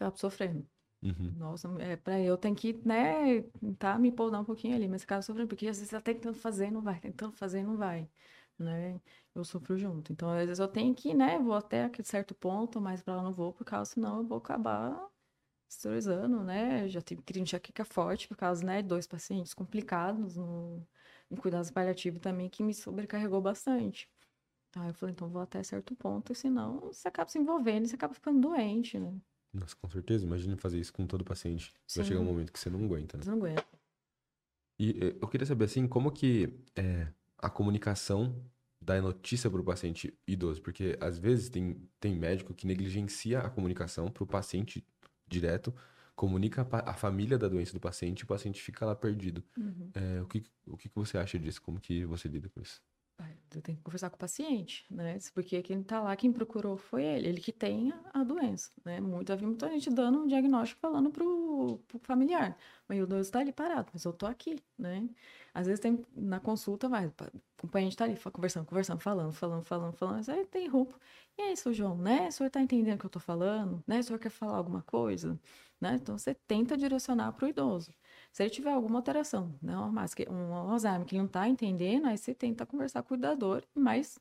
Acabo sofrendo. Uhum. Nossa, é, pra eu tenho que, né, tá, me pousar um pouquinho ali, mas acaba sofrendo, porque às vezes tá tentando fazer e não vai, tentando fazer e não vai, né? Eu sofro junto. Então, às vezes eu tenho que, né, vou até aquele certo ponto, mas pra lá não vou, por causa, senão eu vou acabar esterilizando, né? Já tive enxaqueca forte, por causa, né, dois pacientes complicados no, em cuidados paliativos também, que me sobrecarregou bastante. Então, eu falei, então vou até certo ponto, senão você acaba se envolvendo e você acaba ficando doente, né? Nossa, com certeza. Imagina fazer isso com todo paciente. Sim. Vai chegar um momento que você não aguenta, né? Você não aguenta. E eh, eu queria saber, assim, como que é, a comunicação dá notícia para o paciente idoso? Porque, às vezes, tem, tem médico que negligencia a comunicação para o paciente direto, comunica a, a, família da doença do paciente e o paciente fica lá perdido. Uhum. É, o que, o que você acha disso? Como que você lida com isso? Eu tenho que conversar com o paciente, né? Porque quem está lá, quem procurou foi ele, ele que tem a, doença, né? Muito, havia muita gente dando um diagnóstico falando pro, pro familiar, mas o idoso está ali parado, mas eu tô aqui, né? Às vezes tem, na consulta, vai, o companheiro está ali conversando, conversando, falando, falando, falando, falando, aí tem roupa. E aí, seu João, né? O senhor está entendendo o que eu estou falando? Né? O senhor quer falar alguma coisa? Né? Então, você tenta direcionar para o idoso. Se ele tiver alguma alteração, né, um Alzheimer que ele não está entendendo, aí você tenta conversar com o cuidador, mas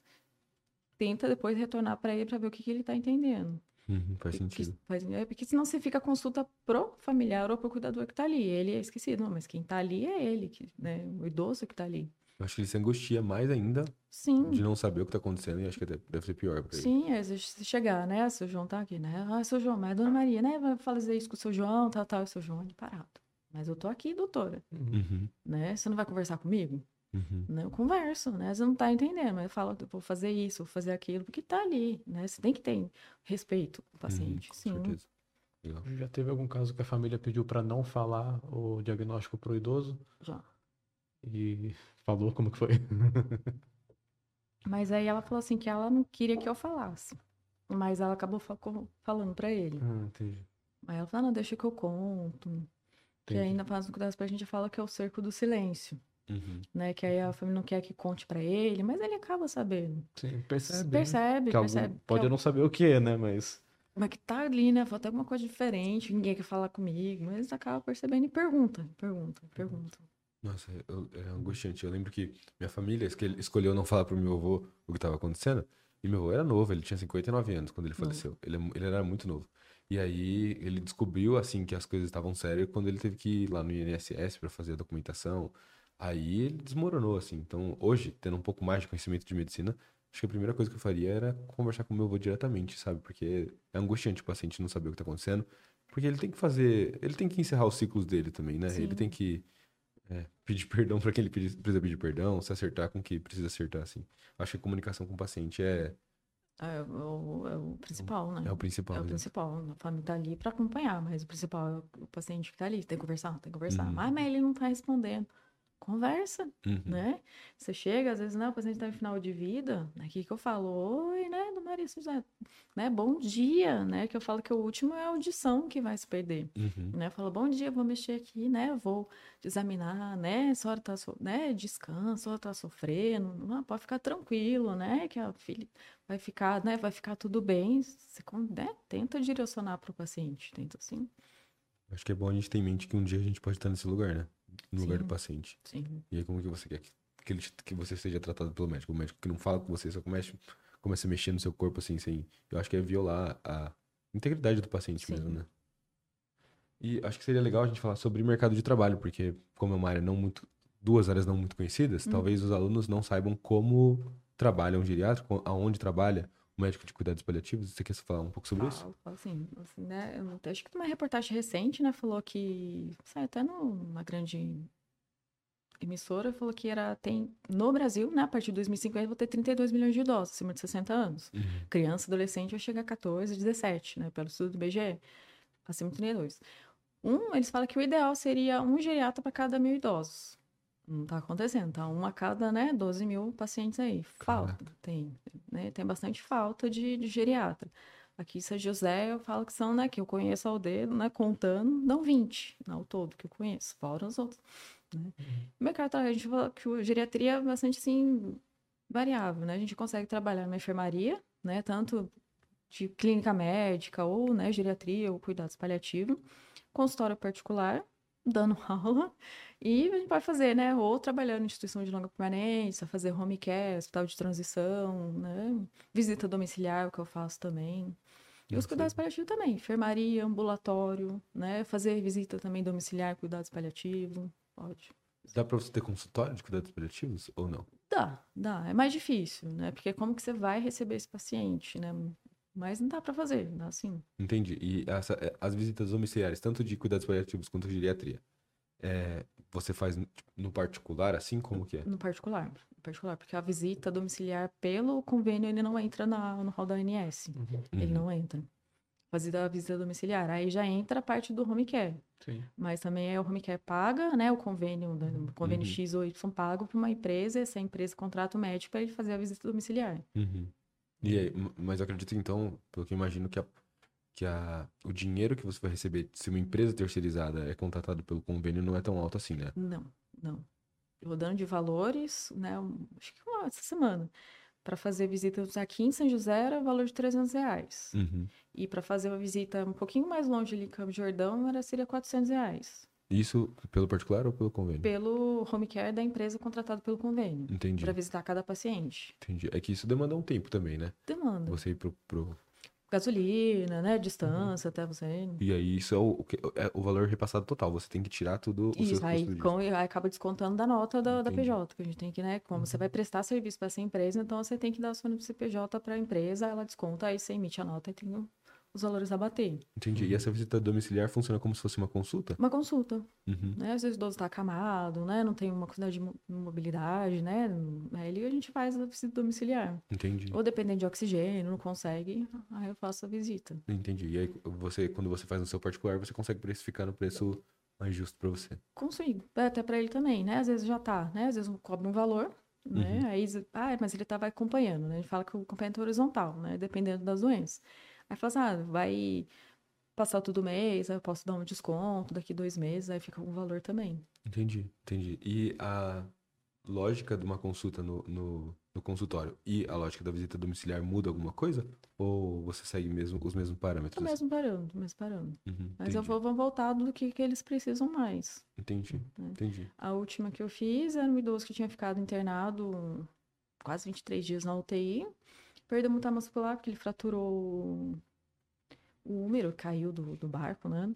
tenta depois retornar para ele para ver o que, que ele está entendendo. Uhum, faz sentido. Porque, faz, porque senão você fica a consulta pro familiar ou pro cuidador que está ali. Ele é esquecido, não, mas quem está ali é ele, que, né, o idoso que está ali. Eu acho que ele se angustia mais ainda Sim. de não saber o que está acontecendo e acho que deve ser pior para ele. Sim, é, se chegar, né? Seu João tá aqui, né? Ah, seu João, mas a dona Maria, né? Vai fazer isso com o seu João, tal, tal, e seu João ali parado. Mas eu tô aqui, doutora. Uhum. Né? Você não vai conversar comigo? Uhum. Né? Eu converso, né? Você não tá entendendo, mas eu falo, eu vou fazer isso, vou fazer aquilo, porque tá ali, né? Você tem que ter respeito do paciente, uhum, sim. Certeza. Legal. Já teve algum caso que a família pediu para não falar o diagnóstico pro idoso? Já. E falou como que foi? mas aí ela falou assim que ela não queria que eu falasse. Mas ela acabou falando para ele. Ah, entendi. Aí ela falou, não, deixa que eu conto. Que ainda faz um cuidado pra gente fala que é o cerco do silêncio. Uhum. Né? Que aí a família não quer que conte para ele, mas ele acaba sabendo. Sim, percebe. Percebe, né? percebe. Pode eu não saber o que é, né? Mas. Mas que tá ali, né? Falta alguma coisa diferente, ninguém quer falar comigo, mas acaba percebendo e pergunta, pergunta, pergunta. Nossa, eu, é angustiante. Eu lembro que minha família escolheu não falar pro meu avô o que estava acontecendo. E meu avô era novo, ele tinha 59 anos quando ele faleceu. Ele, é ele era muito novo. E aí ele descobriu assim que as coisas estavam sérias quando ele teve que ir lá no INSS para fazer a documentação. Aí ele desmoronou assim. Então, hoje, tendo um pouco mais de conhecimento de medicina, acho que a primeira coisa que eu faria era conversar com o meu avô diretamente, sabe? Porque é angustiante o paciente não saber o que está acontecendo, porque ele tem que fazer, ele tem que encerrar os ciclos dele também, né? Sim. Ele tem que é, pedir perdão para quem ele precisa pedir perdão, se acertar com quem precisa acertar, assim. Acho que a comunicação com o paciente é é o, é o principal, né? É o principal. É o principal. A família tá ali para acompanhar, mas o principal é o paciente que tá ali. Tem que conversar, tem que conversar. Uhum. Ah, mas ele não tá respondendo. Conversa, uhum. né? Você chega, às vezes, né, o paciente tá em final de vida, aqui que eu falo, oi, né, do Maria Suzana, né, bom dia, né, que eu falo que o último é a audição que vai se perder, uhum. né, falo, bom dia, vou mexer aqui, né, vou examinar, né, a senhora tá, so... né, descansa, a tá sofrendo, não, pode ficar tranquilo, né, que a filha vai ficar, né, vai ficar tudo bem. Você né, tenta direcionar para o paciente, tenta assim. Acho que é bom a gente ter em mente que um dia a gente pode estar nesse lugar, né? No Sim. lugar do paciente. Sim. E aí como que você quer que, que, ele, que você seja tratado pelo médico? O médico que não fala com você, só começa, começa a mexer no seu corpo assim, sem... Eu acho que é violar a integridade do paciente Sim. mesmo, né? E acho que seria legal a gente falar sobre mercado de trabalho, porque como é uma área não muito... Duas áreas não muito conhecidas, hum. talvez os alunos não saibam como trabalha um geriátrico, aonde trabalha médico de cuidados paliativos. Você quer falar um pouco sobre ah, isso? Assim, assim, né? Eu acho que uma reportagem recente, né, falou que sai até numa grande emissora falou que era tem no Brasil, né, a partir de 2050 vou ter 32 milhões de idosos acima de 60 anos. Uhum. Criança, adolescente vai chegar a 14, 17, né, pelo estudo do BGE, acima de 32. Um, eles falam que o ideal seria um geriatra para cada mil idosos. Não está acontecendo, tá? Um a cada, né, 12 mil pacientes aí. Falta, Caraca. tem, né? Tem bastante falta de, de geriatra. Aqui em São José, eu falo que são, né, que eu conheço ao dedo, né, contando, não 20, não o todo que eu conheço, fora os outros. Né? Uhum. O mercado, a gente fala que a geriatria é bastante, assim, Variável, né? A gente consegue trabalhar na enfermaria, né? Tanto de clínica médica ou, né, geriatria ou cuidados paliativos, consultório particular, dando aula, e a gente pode fazer, né, ou trabalhando em instituição de longa permanência, fazer home care, hospital de transição, né, visita domiciliar, o que eu faço também. E os cuidados paliativos também, enfermaria, ambulatório, né, fazer visita também domiciliar, cuidados paliativos, pode. Dá para você ter consultório de cuidados paliativos ou não? Dá, dá. É mais difícil, né? Porque como que você vai receber esse paciente, né? Mas não dá para fazer, dá assim. Entendi. E essa, é, as visitas domiciliares, tanto de cuidados paliativos quanto de geriatria, é, você faz no particular, assim como que é? No particular, no particular, porque a visita domiciliar pelo convênio ele não entra na, no rol da ONS. Uhum. Ele não entra. Fazer a visita domiciliar. Aí já entra a parte do home care. Sim. Mas também é o home care paga, né? O convênio, o convênio uhum. X ou Y pago para uma empresa, essa empresa contrata o médico para ele fazer a visita domiciliar. Uhum. E aí, mas eu acredito então, pelo que eu imagino, que, a, que a, o dinheiro que você vai receber se uma empresa terceirizada é contratada pelo convênio não é tão alto assim, né? Não, não. Rodando de valores, né? Acho que uma, essa semana. Para fazer visitas aqui em São José era valor de 300 reais. Uhum. E para fazer uma visita um pouquinho mais longe ali, Campo Jordão, era, seria 400 reais. Isso pelo particular ou pelo convênio? Pelo home care da empresa contratado pelo convênio. Entendi. Para visitar cada paciente. Entendi. É que isso demanda um tempo também, né? Demanda. Você ir pro. pro... Gasolina, né? Distância uhum. até você. E aí, isso é o, é o valor repassado total. Você tem que tirar tudo o Isso, aí, com, aí acaba descontando da nota da, da PJ, que a gente tem que, né? Como uhum. você vai prestar serviço para essa empresa, então você tem que dar o seu CPJ para a empresa, ela desconta, aí você emite a nota e tem os valores a bater. Entendi. E essa visita domiciliar funciona como se fosse uma consulta? Uma consulta. Uhum. Né? Às vezes o idoso está acamado, né? Não tem uma quantidade de mobilidade, né? Aí a gente faz a visita domiciliar. Entendi. Ou dependendo de oxigênio, não consegue, aí eu faço a visita. Entendi. E aí você, quando você faz no seu particular, você consegue precificar no preço mais justo para você? Consigo. É, até para ele também, né? Às vezes já tá, né? Às vezes cobra um valor, né? Uhum. Aí, ah, mas ele estava acompanhando, né? Gente fala que o acompanhamento é horizontal, né? Dependendo das doenças. Aí fala assim, ah, vai passar todo mês, aí eu posso dar um desconto daqui dois meses, aí fica com um valor também. Entendi, entendi. E a lógica de uma consulta no, no, no, consultório e a lógica da visita domiciliar muda alguma coisa? Ou você segue mesmo os mesmos parâmetros? O mesmo parâmetro, o mesmo parâmetro. Uhum, Mas eu vou, vou voltar do que, que eles precisam mais. Entendi, né? entendi. A última que eu fiz era um idoso que tinha ficado internado quase 23 dias na UTI. Perdeu muita muscular porque ele fraturou o úmero, caiu do, do barco, né?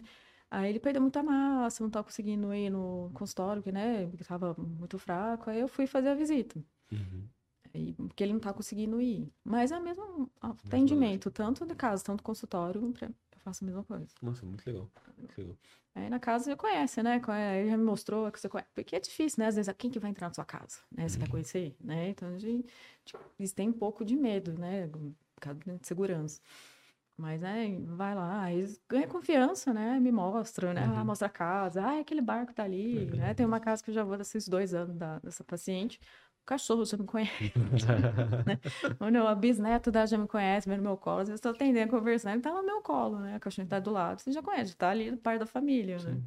Aí ele perdeu muita massa, não estava conseguindo ir no consultório, porque, né, porque tava muito fraco. Aí eu fui fazer a visita. Uhum. Aí, porque ele não tá conseguindo ir. Mas é o mesmo atendimento, tanto de casa, tanto consultório, eu faço a mesma coisa. Nossa, muito legal. Muito legal. Aí na casa já conhece, né? Ele já me mostrou que você conhece. Porque é difícil, né? Às vezes, quem que vai entrar na sua casa? Né? Você uhum. vai conhecer, né? Então, a gente, eles têm um pouco de medo, né? De segurança. Mas, né, vai lá, eles ganham confiança, né? Me mostra, né? Ah, uhum. Ah, mostra a casa. Ah, aquele barco tá ali, uhum. né? Tem uma casa que eu já vou desses dois anos da, dessa paciente. O cachorro você não conhece. né? Ou não, a bisneta da já me conhece, vem no meu colo. Às vezes estou atendendo, conversando, ele tá no meu colo, né? A cachorro tá do lado. Você já conhece, tá ali, par da família, né? Sim. né?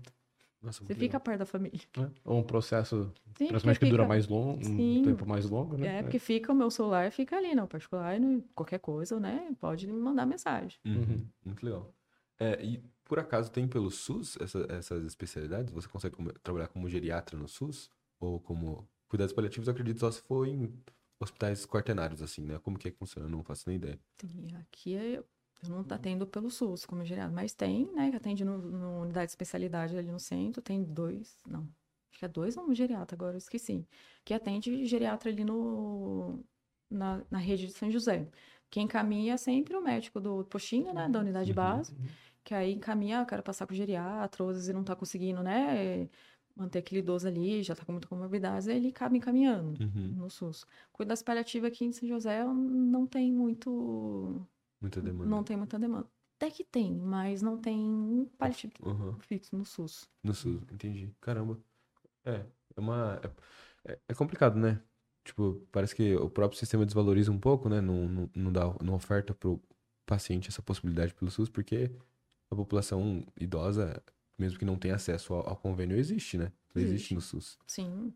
Nossa, você fica perto da família. É, ou um processo, Sim, que dura mais longo, um tempo mais longo, né? É, porque fica, o meu celular fica ali, não, particular, no, qualquer coisa, né? Pode me mandar mensagem. Uhum. uhum. Muito legal. É, e por acaso tem pelo SUS essa, essas especialidades? Você consegue como, trabalhar como geriatra no SUS? Ou como cuidados paliativos, eu acredito só se for em hospitais quaternários, assim, né? Como que é que funciona? Eu não faço nem ideia. Sim, aqui é eu não atendo pelo SUS como geriatra, mas tem, né? Que atende no, no, unidade de especialidade ali no centro, tem dois, não. Acho que é dois ou um geriatra, agora eu esqueci. Que atende geriatra ali no, na, na rede de São José. Quem encaminha é sempre o médico do postinho, né? Da unidade uhum, base. Uhum. Que aí encaminha, ah, quero passar com o geriatra, ou às vezes não tá conseguindo, né? Manter aquele idoso ali, já tá com muita comorbidade, ele acaba encaminhando uhum. no SUS. Cuidados paliativos aqui em São José não tem muito Muita demanda. Não tem muita demanda. Até que tem, mas não tem paliativo uhum. fixo no SUS. No SUS, entendi. Caramba. É, é uma. É, é, é, complicado, né? Tipo, parece que o próprio sistema desvaloriza um pouco, né? Não, não, não, dá, não oferta pro paciente essa possibilidade pelo SUS, porque a população idosa, mesmo que não tenha acesso ao, ao convênio, existe, né? Existe. existe no SUS. Sim.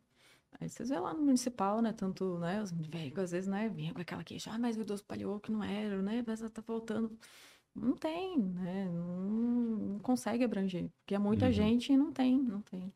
Aí vocês vê lá no municipal, né? Tanto, né? Os velhos, às vezes, né? Vinha com aquela queixa, ah, mas o idoso palhou que não era, né? Mas tá voltando. Não tem, né? Não, não consegue abranger. Porque é muita uhum. gente e não tem, não tem.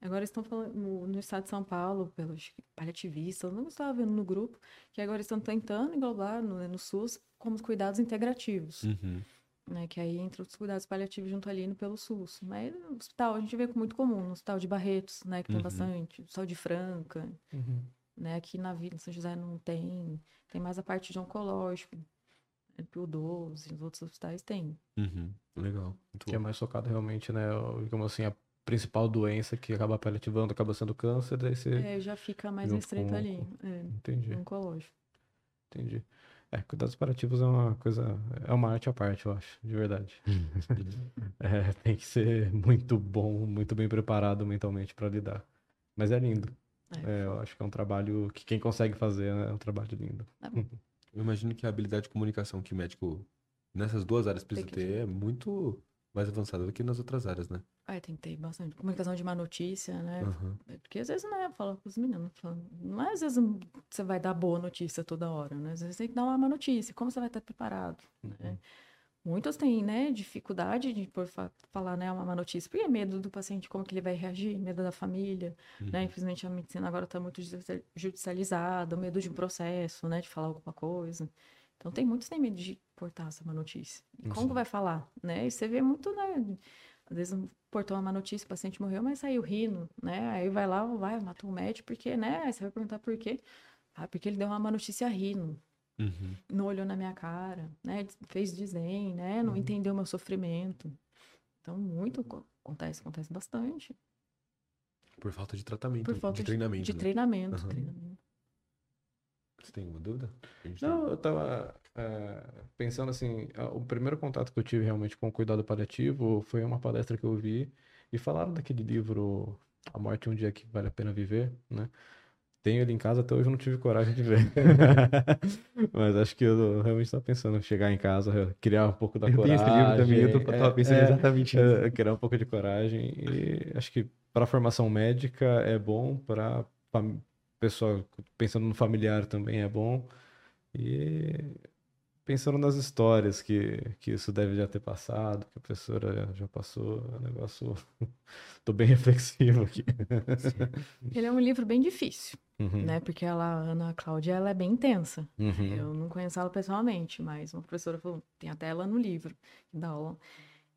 Agora estão falando no, no, estado de São Paulo, pelos paliativistas, não estava vendo no grupo, que agora estão tentando englobar no, né, no SUS como cuidados integrativos. Uhum. Né, que aí entra os cuidados paliativos junto ali no pelo SUS. Mas no hospital a gente vê com muito comum, no hospital de Barretos, né, que tem uhum. bastante, no hospital de Franca, uhum. né, aqui na Vila São José não tem, tem mais a parte de oncológico, né, Pio 12, os outros hospitais tem. Uhum. Legal. Muito que é bom. é mais focado realmente, né, digamos assim, a principal doença que acaba paliativando acaba sendo câncer, daí você... É, já fica mais restrito com... ali. É, Entendi. Oncológico. Entendi. É, cuidados paliativos é uma coisa, é uma arte à parte, eu acho, de verdade. é, tem que ser muito bom, muito bem preparado mentalmente para lidar. Mas é lindo. É. É, eu acho que é um trabalho que quem consegue fazer né, é um trabalho lindo. Eu imagino que a habilidade de comunicação que o médico nessas duas áreas precisa ter é muito mais avançada do que nas outras áreas, né? Ah, tem que ter bastante. Comunicação de má notícia, né? Uhum. Porque às vezes, né, fala com os meninos, fala, não é às vezes você vai dar boa notícia toda hora, né? Às vezes tem que dar uma má notícia. Como você vai estar preparado? Né? Uhum. Né? Muitos têm, né, dificuldade de por falar, né, uma má notícia, porque é medo do paciente, como que ele vai reagir, medo da família, né? uhum. né? Infelizmente a medicina agora está muito judicializada, medo de um processo, né, de falar alguma coisa. Então tem muitos têm medo de portar essa má notícia. E como vai falar, né? E você vê muito, né? Às vezes portou uma má notícia, o paciente morreu, mas saiu rindo, né? Aí vai lá, vai, matou o médico, porque, né? Aí você vai perguntar por quê. Ah, porque ele deu uma má notícia rindo. Uhum. Não olhou na minha cara, né? Fez desenho, né? Não uhum. entendeu meu sofrimento. Então, muito acontece, acontece bastante. Por falta de tratamento, Por falta de, de treinamento. De né? treinamento, uhum. treinamento. Você tem alguma dúvida? Não, eu tava é, pensando assim, o primeiro contato que eu tive realmente com o cuidado paliativo foi uma palestra que eu vi e falaram daquele livro A Morte um Dia que Vale a Pena Viver, né? Tenho ele em casa, até hoje eu não tive coragem de ver. Mas acho que eu realmente estava pensando em chegar em casa, criar um pouco da eu coragem. Tenho esse livro também, eu tô, é, pensando é, exatamente é, isso. criar um pouco de coragem. E acho que para a formação médica é bom, para pessoa pensando no familiar também é bom. E pensando nas histórias que, que isso deve já ter passado, que a professora já passou, é um negócio. Tô bem reflexivo aqui. Ele é um livro bem difícil, uhum. né? Porque ela, a Ana Cláudia, ela é bem intensa. Uhum. Eu não conheço ela pessoalmente, mas uma professora falou, tem até ela no livro, que dá aula.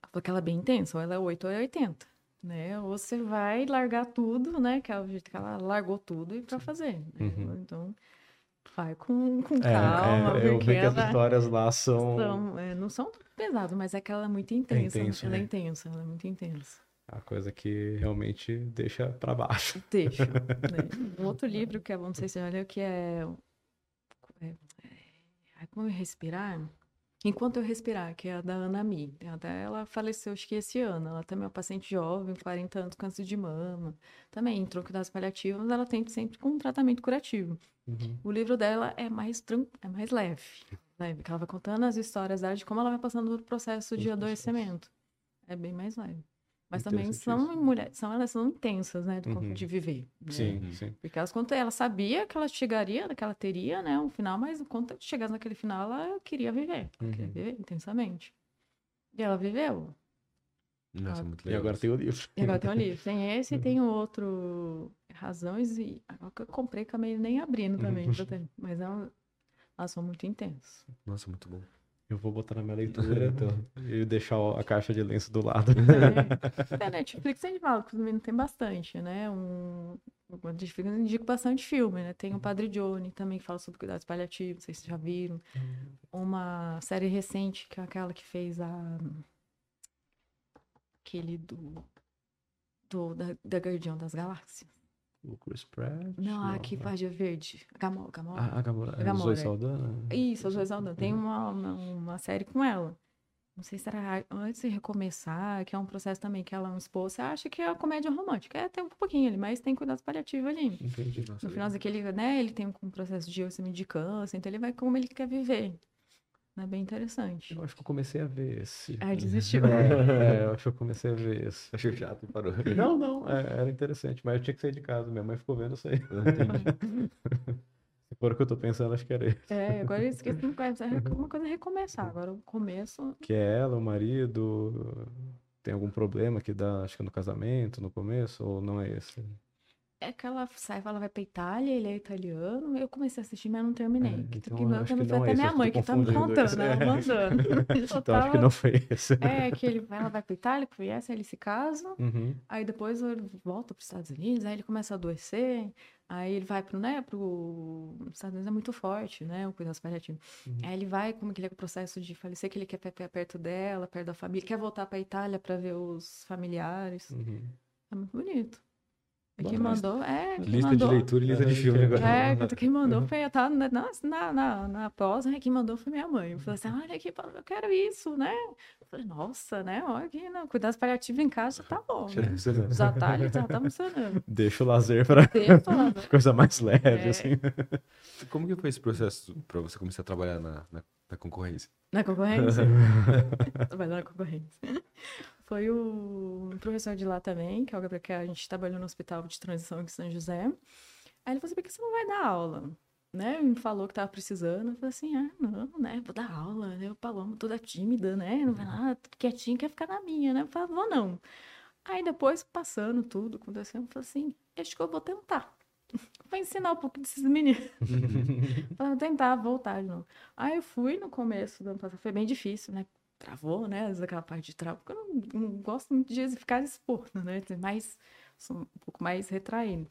Ela falou que ela é bem intensa, ou ela é 8 ou é 80 né? Ou você vai largar tudo, né? Que é o jeito que ela largou tudo e para fazer. Né? Uhum. Então, vai com, com calma. É, é, eu vejo que as histórias lá são. são é, não são pesadas, mas é que ela é muito intensa. É intenso, ela é né? é intensa, ela é muito intensa. É a coisa que realmente deixa para baixo. Deixa. né? Um outro livro que é, não sei se leu, que é. é, é como respirar? Enquanto eu respirar, que é a da Ana Mi. Até ela faleceu, acho que esse ano. Ela também é uma paciente jovem, 40 anos, câncer de mama. Também entrou em cuidados paliativos, mas ela tem sempre com um tratamento curativo. Uhum. O livro dela é mais, é mais leve, leve, porque ela vai contando as histórias dela de como ela vai passando pelo processo de adoecimento. É bem mais leve. Mas também são mulheres, são, elas são intensas, né, do uhum. de viver. Né? Sim, sim. Porque elas contam, ela sabia que ela chegaria, que ela teria, né, um final, mas quando chegasse naquele final, ela queria viver, uhum. queria viver intensamente. E ela viveu. Nossa, ela... muito legal. E agora tem o livro. E agora tem o livro. Tem esse e tem o outro, Razões, e agora que eu comprei, acabei nem abrindo também, uhum. mas é um... elas são muito intensas. Nossa, muito bom. Eu vou botar na minha leitura então, e deixar a caixa de lenço do lado. É, é Netflix a gente fala que os tem bastante, né? Um, a Netflix eu indico bastante filme, né? Tem o Padre Johnny também que fala sobre cuidados paliativos, não sei se vocês já viram. Uhum. Uma série recente, que é aquela que fez a... Aquele do... do da, da Guardião das Galáxias. O Chris Pratt? Não, a que faz de verde. Gamora. Gamora. Ah, a Gamora. É, Gamora. Zoe Saldana? Isso, a Zoe Saldana. Tem uhum. uma, uma, uma, série com ela. Não sei se era antes de recomeçar, que é um processo também que ela é um esposo. Você acha que é comédia romântica. É, tem um pouquinho ali, mas tem cuidados paliativos ali. Entendi. No final daquele, né, ele tem um processo de de câncer, então ele vai como ele quer viver. É bem interessante. Eu acho que eu comecei a ver esse. Ah, desistiu. É, é, eu acho que eu comecei a ver esse. Achei chato e parou. Não, não, é, era interessante, mas eu tinha que sair de casa. Minha mãe ficou vendo isso aí. Entendi. Se for o que eu tô pensando, acho que era isso. É, agora eu esqueci uma coisa, uma coisa é recomeçar. Agora o começo. Que é ela, o marido, tem algum problema que dá, acho que no casamento, no começo, ou não é esse? É que ela sai, ela vai pra Itália, ele é italiano. Eu comecei a assistir, mas não terminei. É, então, que, acho que foi até é minha mãe que tá me contando, ela mandando. então tava... acho que não foi esse. É, que ele, ela vai pra Itália, conhece, ele se casa. Uhum. Aí depois ele volta pros Estados Unidos, aí ele começa a adoecer. Aí ele vai pro, né, pro... Os Estados Unidos é muito forte, né, o cuidado paliativo. Uhum. Aí ele vai, como que ele é o processo de falecer, que ele quer ficar perto dela, perto da família, quer voltar pra Itália para ver os familiares. Uhum. É muito bonito. Quem mandou, é. Lista mandou, de leitura e lista de filme agora. É, quem mandou foi, eu tava na, na, na, na pós, né, quem mandou foi minha mãe. Eu falei assim, olha aqui, eu quero isso, né? Eu falei, nossa, né, olha aqui, não, cuidados paliativos em casa tá bom, né? Os atalhos já tá funcionando. Deixa o lazer pra coisa mais leve, é. assim. Como que foi esse processo pra você começar a trabalhar na, na, na concorrência? Na concorrência? Trabalhar na concorrência. Foi o professor de lá também, que é o Gabriel, que a gente trabalhou no hospital de transição em São José. Aí ele falou assim, por que você não vai dar aula? Né? Me falou que tava precisando. Eu falei assim, ah, não, né? Vou dar aula, né? O Paloma toda tímida, né? Não vai lá, quietinho, quer ficar na minha, né? Eu falei, vou não. Aí depois, passando tudo, acontecendo, eu falei assim, acho que eu vou tentar. Vou ensinar um pouco desses meninos. pra tentar voltar de novo. Aí eu fui no começo do ano passado, foi bem difícil, né? Travou, né? Às vezes aquela parte de travo, porque eu não, não, gosto muito de ficar expondo, né? Mais, sou um pouco mais retraído.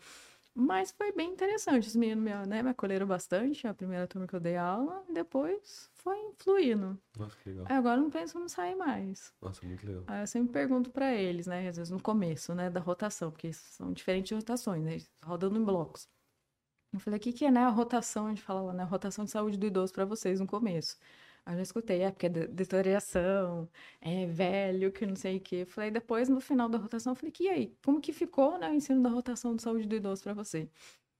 Mas foi bem interessante. Os meninos me, né, me acolheram bastante, a primeira turma que eu dei aula, depois foi fluindo. Nossa, que legal. Aí agora não penso em sair mais. Nossa, muito legal. Aí eu sempre pergunto para eles, né? Às vezes no começo, né, da rotação, porque são diferentes rotações, né? Rodando em blocos. Eu falei, o que, que é, né, a rotação, a gente fala lá, né? A rotação de saúde do idoso para vocês no começo. Aí eu já escutei, é porque é deterioração, é velho, que não sei o quê. Falei, depois, no final da rotação, eu falei, que aí? Como que ficou né, o ensino da rotação de saúde do idoso para você?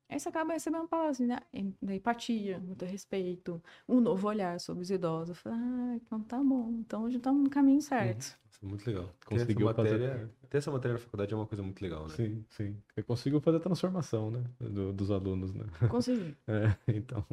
Aí você acaba recebendo palavras né? da empatia, muito respeito, um novo olhar sobre os idosos. Eu falei, ah, então tá bom, então hoje estamos no caminho certo. Uhum. Muito legal. Conseguiu ter essa, matéria, fazer... ter essa matéria na faculdade é uma coisa muito legal, né? Sim, sim. Você conseguiu fazer a transformação, né? Do, dos alunos, né? Consegui. É, então...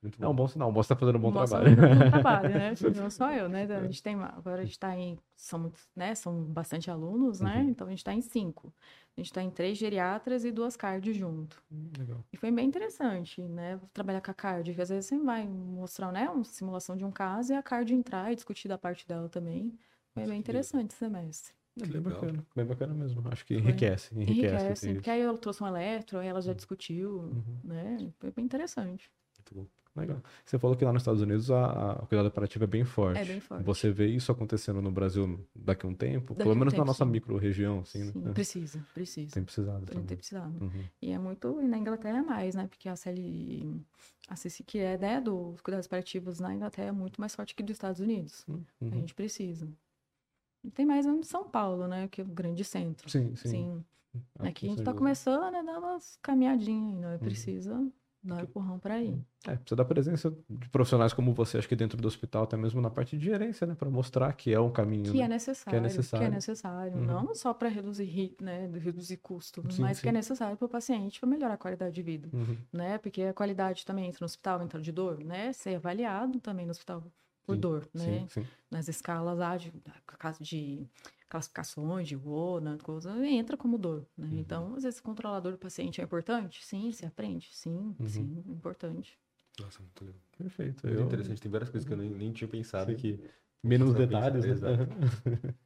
Muito é um bom sinal. O Boss está fazendo um bom trabalho. Tá um bom trabalho, né? Não só eu, né? A gente tem, agora a gente está em, são, muitos, né? são bastante alunos, né? Uhum. Então a gente está em cinco. A gente está em três geriatras e duas cardio junto. Hum, legal. E foi bem interessante, né? Trabalhar com a cardio, que às vezes você vai mostrar, né? Uma simulação de um caso e a cardio entrar e discutir da parte dela também. Foi bem interessante esse semestre. É bem bacana, bem bacana mesmo. Acho que enriquece. Enriquece, enriquece porque aí ela trouxe um eletro, aí ela já discutiu, uhum. né? Foi bem interessante. Muito bom. Legal. Você falou que lá nos Estados Unidos a, a, o cuidado operativo é bem forte. É bem forte. Você vê isso acontecendo no Brasil daqui a um tempo? Daqui pelo menos um tempo, na nossa micro-região, assim, sim, né? Precisa, precisa. Tem precisado Tem, também. tem precisado. Uhum. E é muito, e na Inglaterra é mais, né? Porque a CL, a CC, que é né, dos cuidados operativos na Inglaterra é muito mais forte que dos Estados Unidos. Uhum. A gente precisa. Tem mais em São Paulo, né? Que é o grande centro. Sim, sim. sim. Aqui a gente tá dúvida. começando a dar umas caminhadinhas ainda. Precisa dar um empurrão para ir. É, precisa da presença de profissionais como você, acho que dentro do hospital, até mesmo na parte de gerência, né? Para mostrar que é um caminho. Que né? é necessário. Que é necessário. Que é necessário. Uhum. Não só para reduzir, né, reduzir custo, Sim, mas que é sim. necessário para o paciente para melhorar a qualidade de vida. Uhum. né? Porque a qualidade também entra no hospital, entra de dor, né? Ser avaliado também no hospital por Sim, dor, né? Sim, sim. Nas escalas lá de, de classificações de WONA, coisa, entra como dor, né? Uhum. Então, às vezes, o controlador do paciente é importante? Sim, se aprende? Sim, Uhum. sim, importante. Nossa, muito legal. Perfeito. Muito Eu... interessante. Tem várias coisas que eu nem, nem tinha pensado Sim. que. Menos detalhes, pensar, né?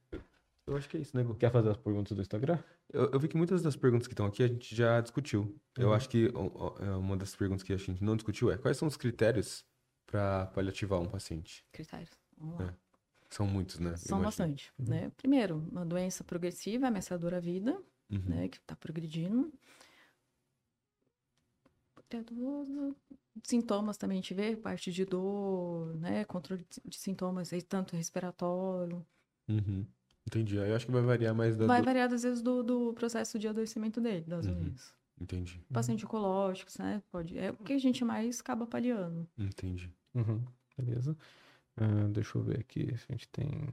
Eu acho que é isso, né, Gu? Quer fazer as perguntas do Instagram? Eu, eu vi que muitas das perguntas que estão aqui a gente já discutiu. Eu Uhum. acho que é, uma das perguntas que a gente não discutiu é quais são os critérios para paliativar um paciente? Critérios. Vamos lá. É, São muitos, né? São bastante, Uhum. né? Primeiro, uma doença progressiva, ameaçadora à vida, Uhum. né, que está progredindo. Sintomas também a gente vê, parte de dor, né, controle de- sintomas, aí, tanto respiratório. Uhum. Entendi. Aí eu acho que vai variar mais da. Vai do- variar, às vezes, do, do processo de adoecimento dele, das Uhum. unhas. Entendi. Paciente oncológicos, né, pode... É o que a gente mais acaba paliando. Entendi. Uhum. Beleza. Uh, deixa eu ver aqui se a gente tem.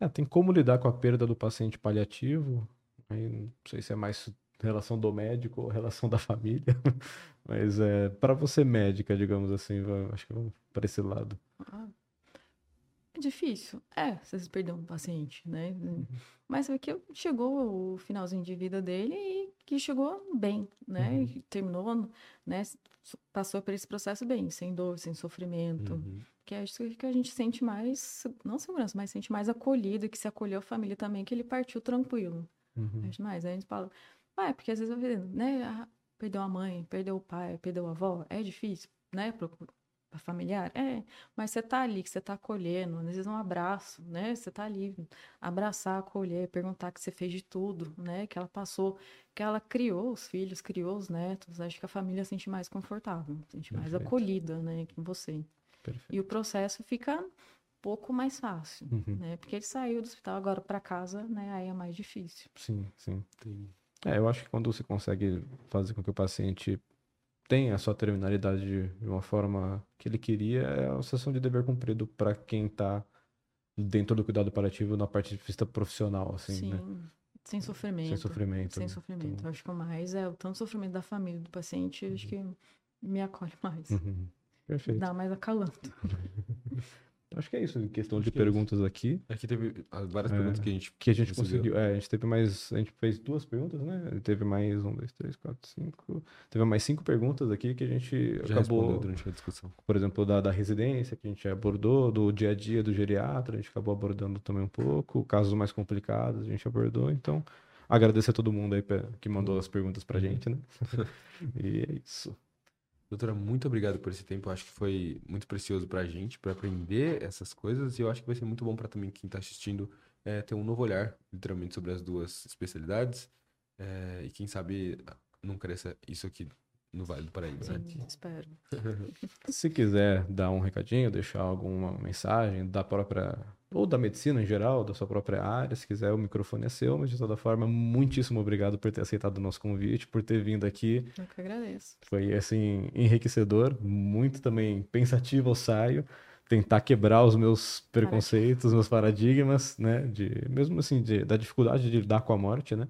É, tem como lidar com a perda do paciente paliativo. Aí, não sei se é mais relação do médico ou relação da família. Mas é, para você médica, digamos assim, acho que vamos para esse lado. Ah, é difícil. É, vocês perderam um paciente, né? Uhum. Mas é que chegou o finalzinho de vida dele e que chegou bem, né? Uhum. Terminou, né? Passou por esse processo bem, sem dor, sem sofrimento. Uhum. Que é isso que a gente sente mais, não segurança, mas sente mais acolhido, que se acolheu a família também, que ele partiu tranquilo. Uhum. É mais. Aí a gente fala, ah, é porque às vezes né? Perdeu a mãe, perdeu o pai, perdeu a avó, é difícil, né? para familiar? É, mas você tá ali, que você tá acolhendo, às vezes um abraço, né? Você tá ali, abraçar, acolher, perguntar que você fez de tudo, né? Que ela passou, que ela criou os filhos, criou os netos. Acho que a família se sente mais confortável, se sente mais Perfeito. acolhida, né? Com você. Perfeito. E o processo fica um pouco mais fácil, uhum. né? Porque ele saiu do hospital agora para casa, né? Aí é mais difícil. Sim, sim. É, eu acho que quando você consegue fazer com que o paciente tem a sua terminalidade de uma forma que ele queria, é a sensação de dever cumprido para quem está dentro do cuidado paliativo na parte de vista profissional, assim, Sim. né? Sem sofrimento. Sem sofrimento. Sem sofrimento. Então... Acho que o mais é o tanto sofrimento da família, do paciente, uhum. acho que me acolhe mais. Uhum. Perfeito. Dá mais acalanto. Acho que é isso, em questão de é perguntas é aqui. Aqui teve várias é, perguntas que a gente Que a gente conseguiu. É, a gente teve mais. A gente fez duas perguntas, né? Teve mais um, dois, três, quatro, cinco. Teve mais cinco perguntas aqui que a gente Já acabou. durante a discussão. Por exemplo, da, da residência, que a gente abordou, do dia a dia do geriatra, a gente acabou abordando também um pouco. Casos mais complicados, a gente abordou. Então, agradecer a todo mundo aí que mandou as perguntas pra gente, né? e é isso. Doutora, muito obrigado por esse tempo. Eu acho que foi muito precioso para a gente, para aprender essas coisas. E eu acho que vai ser muito bom para também quem está assistindo é, ter um novo olhar, literalmente, sobre as duas especialidades. É, e quem sabe não cresça isso aqui no Vale do Paraíba. Né? Sim, né? espero. Se quiser dar um recadinho, deixar alguma mensagem da própria ou da medicina em geral, da sua própria área, se quiser, o microfone é seu, mas de toda forma, muitíssimo obrigado por ter aceitado o nosso convite, por ter vindo aqui. Eu que agradeço. Foi, assim, enriquecedor, muito também pensativo eu saio, tentar quebrar os meus preconceitos, os meus paradigmas, né, de, mesmo assim, de, da dificuldade de lidar com a morte, né,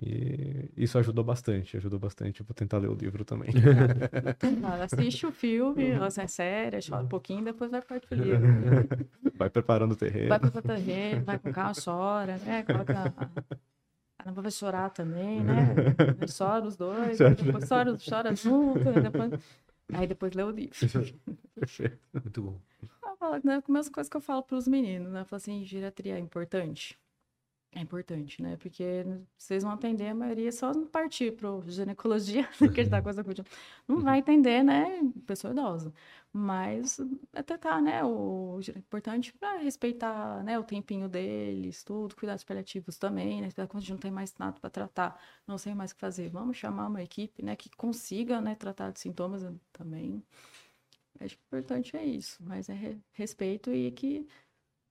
e isso ajudou bastante, ajudou bastante. Eu vou tentar ler o livro também. assiste o filme, você é sério, chora um pouquinho, depois vai para o livro. Vai preparando o terreno. Vai preparando o terreno, vai com calma, chora, né? Coloca. A não vai chorar também, né? Chora os dois, depois chora, chora junto, depois... aí depois lê o livro. Perfeito. Muito bom. Eu falo, né, a mesma coisa que eu falo para os meninos, né? Eu falo assim, geriatria é importante é importante, né? Porque vocês vão atender a maioria só partir para ginecologia, que está coisa Não vai entender, né? Pessoa idosa. Mas até tá, né? O é importante para respeitar né, o tempinho deles, tudo, cuidados paliativos também, né? Quando a gente não tem mais nada para tratar, não sei mais o que fazer. Vamos chamar uma equipe, né? Que consiga, né? Tratar de sintomas também. Acho que o importante é isso, mas é respeito e que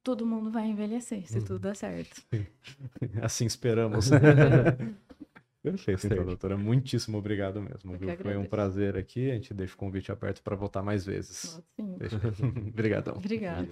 todo mundo vai envelhecer, se uhum. tudo der certo. Assim esperamos. Perfeito, então, doutora. Muitíssimo obrigado mesmo. Viu? Foi um prazer aqui. A gente deixa o convite aberto para voltar mais vezes. Sim. Obrigadão. Obrigada.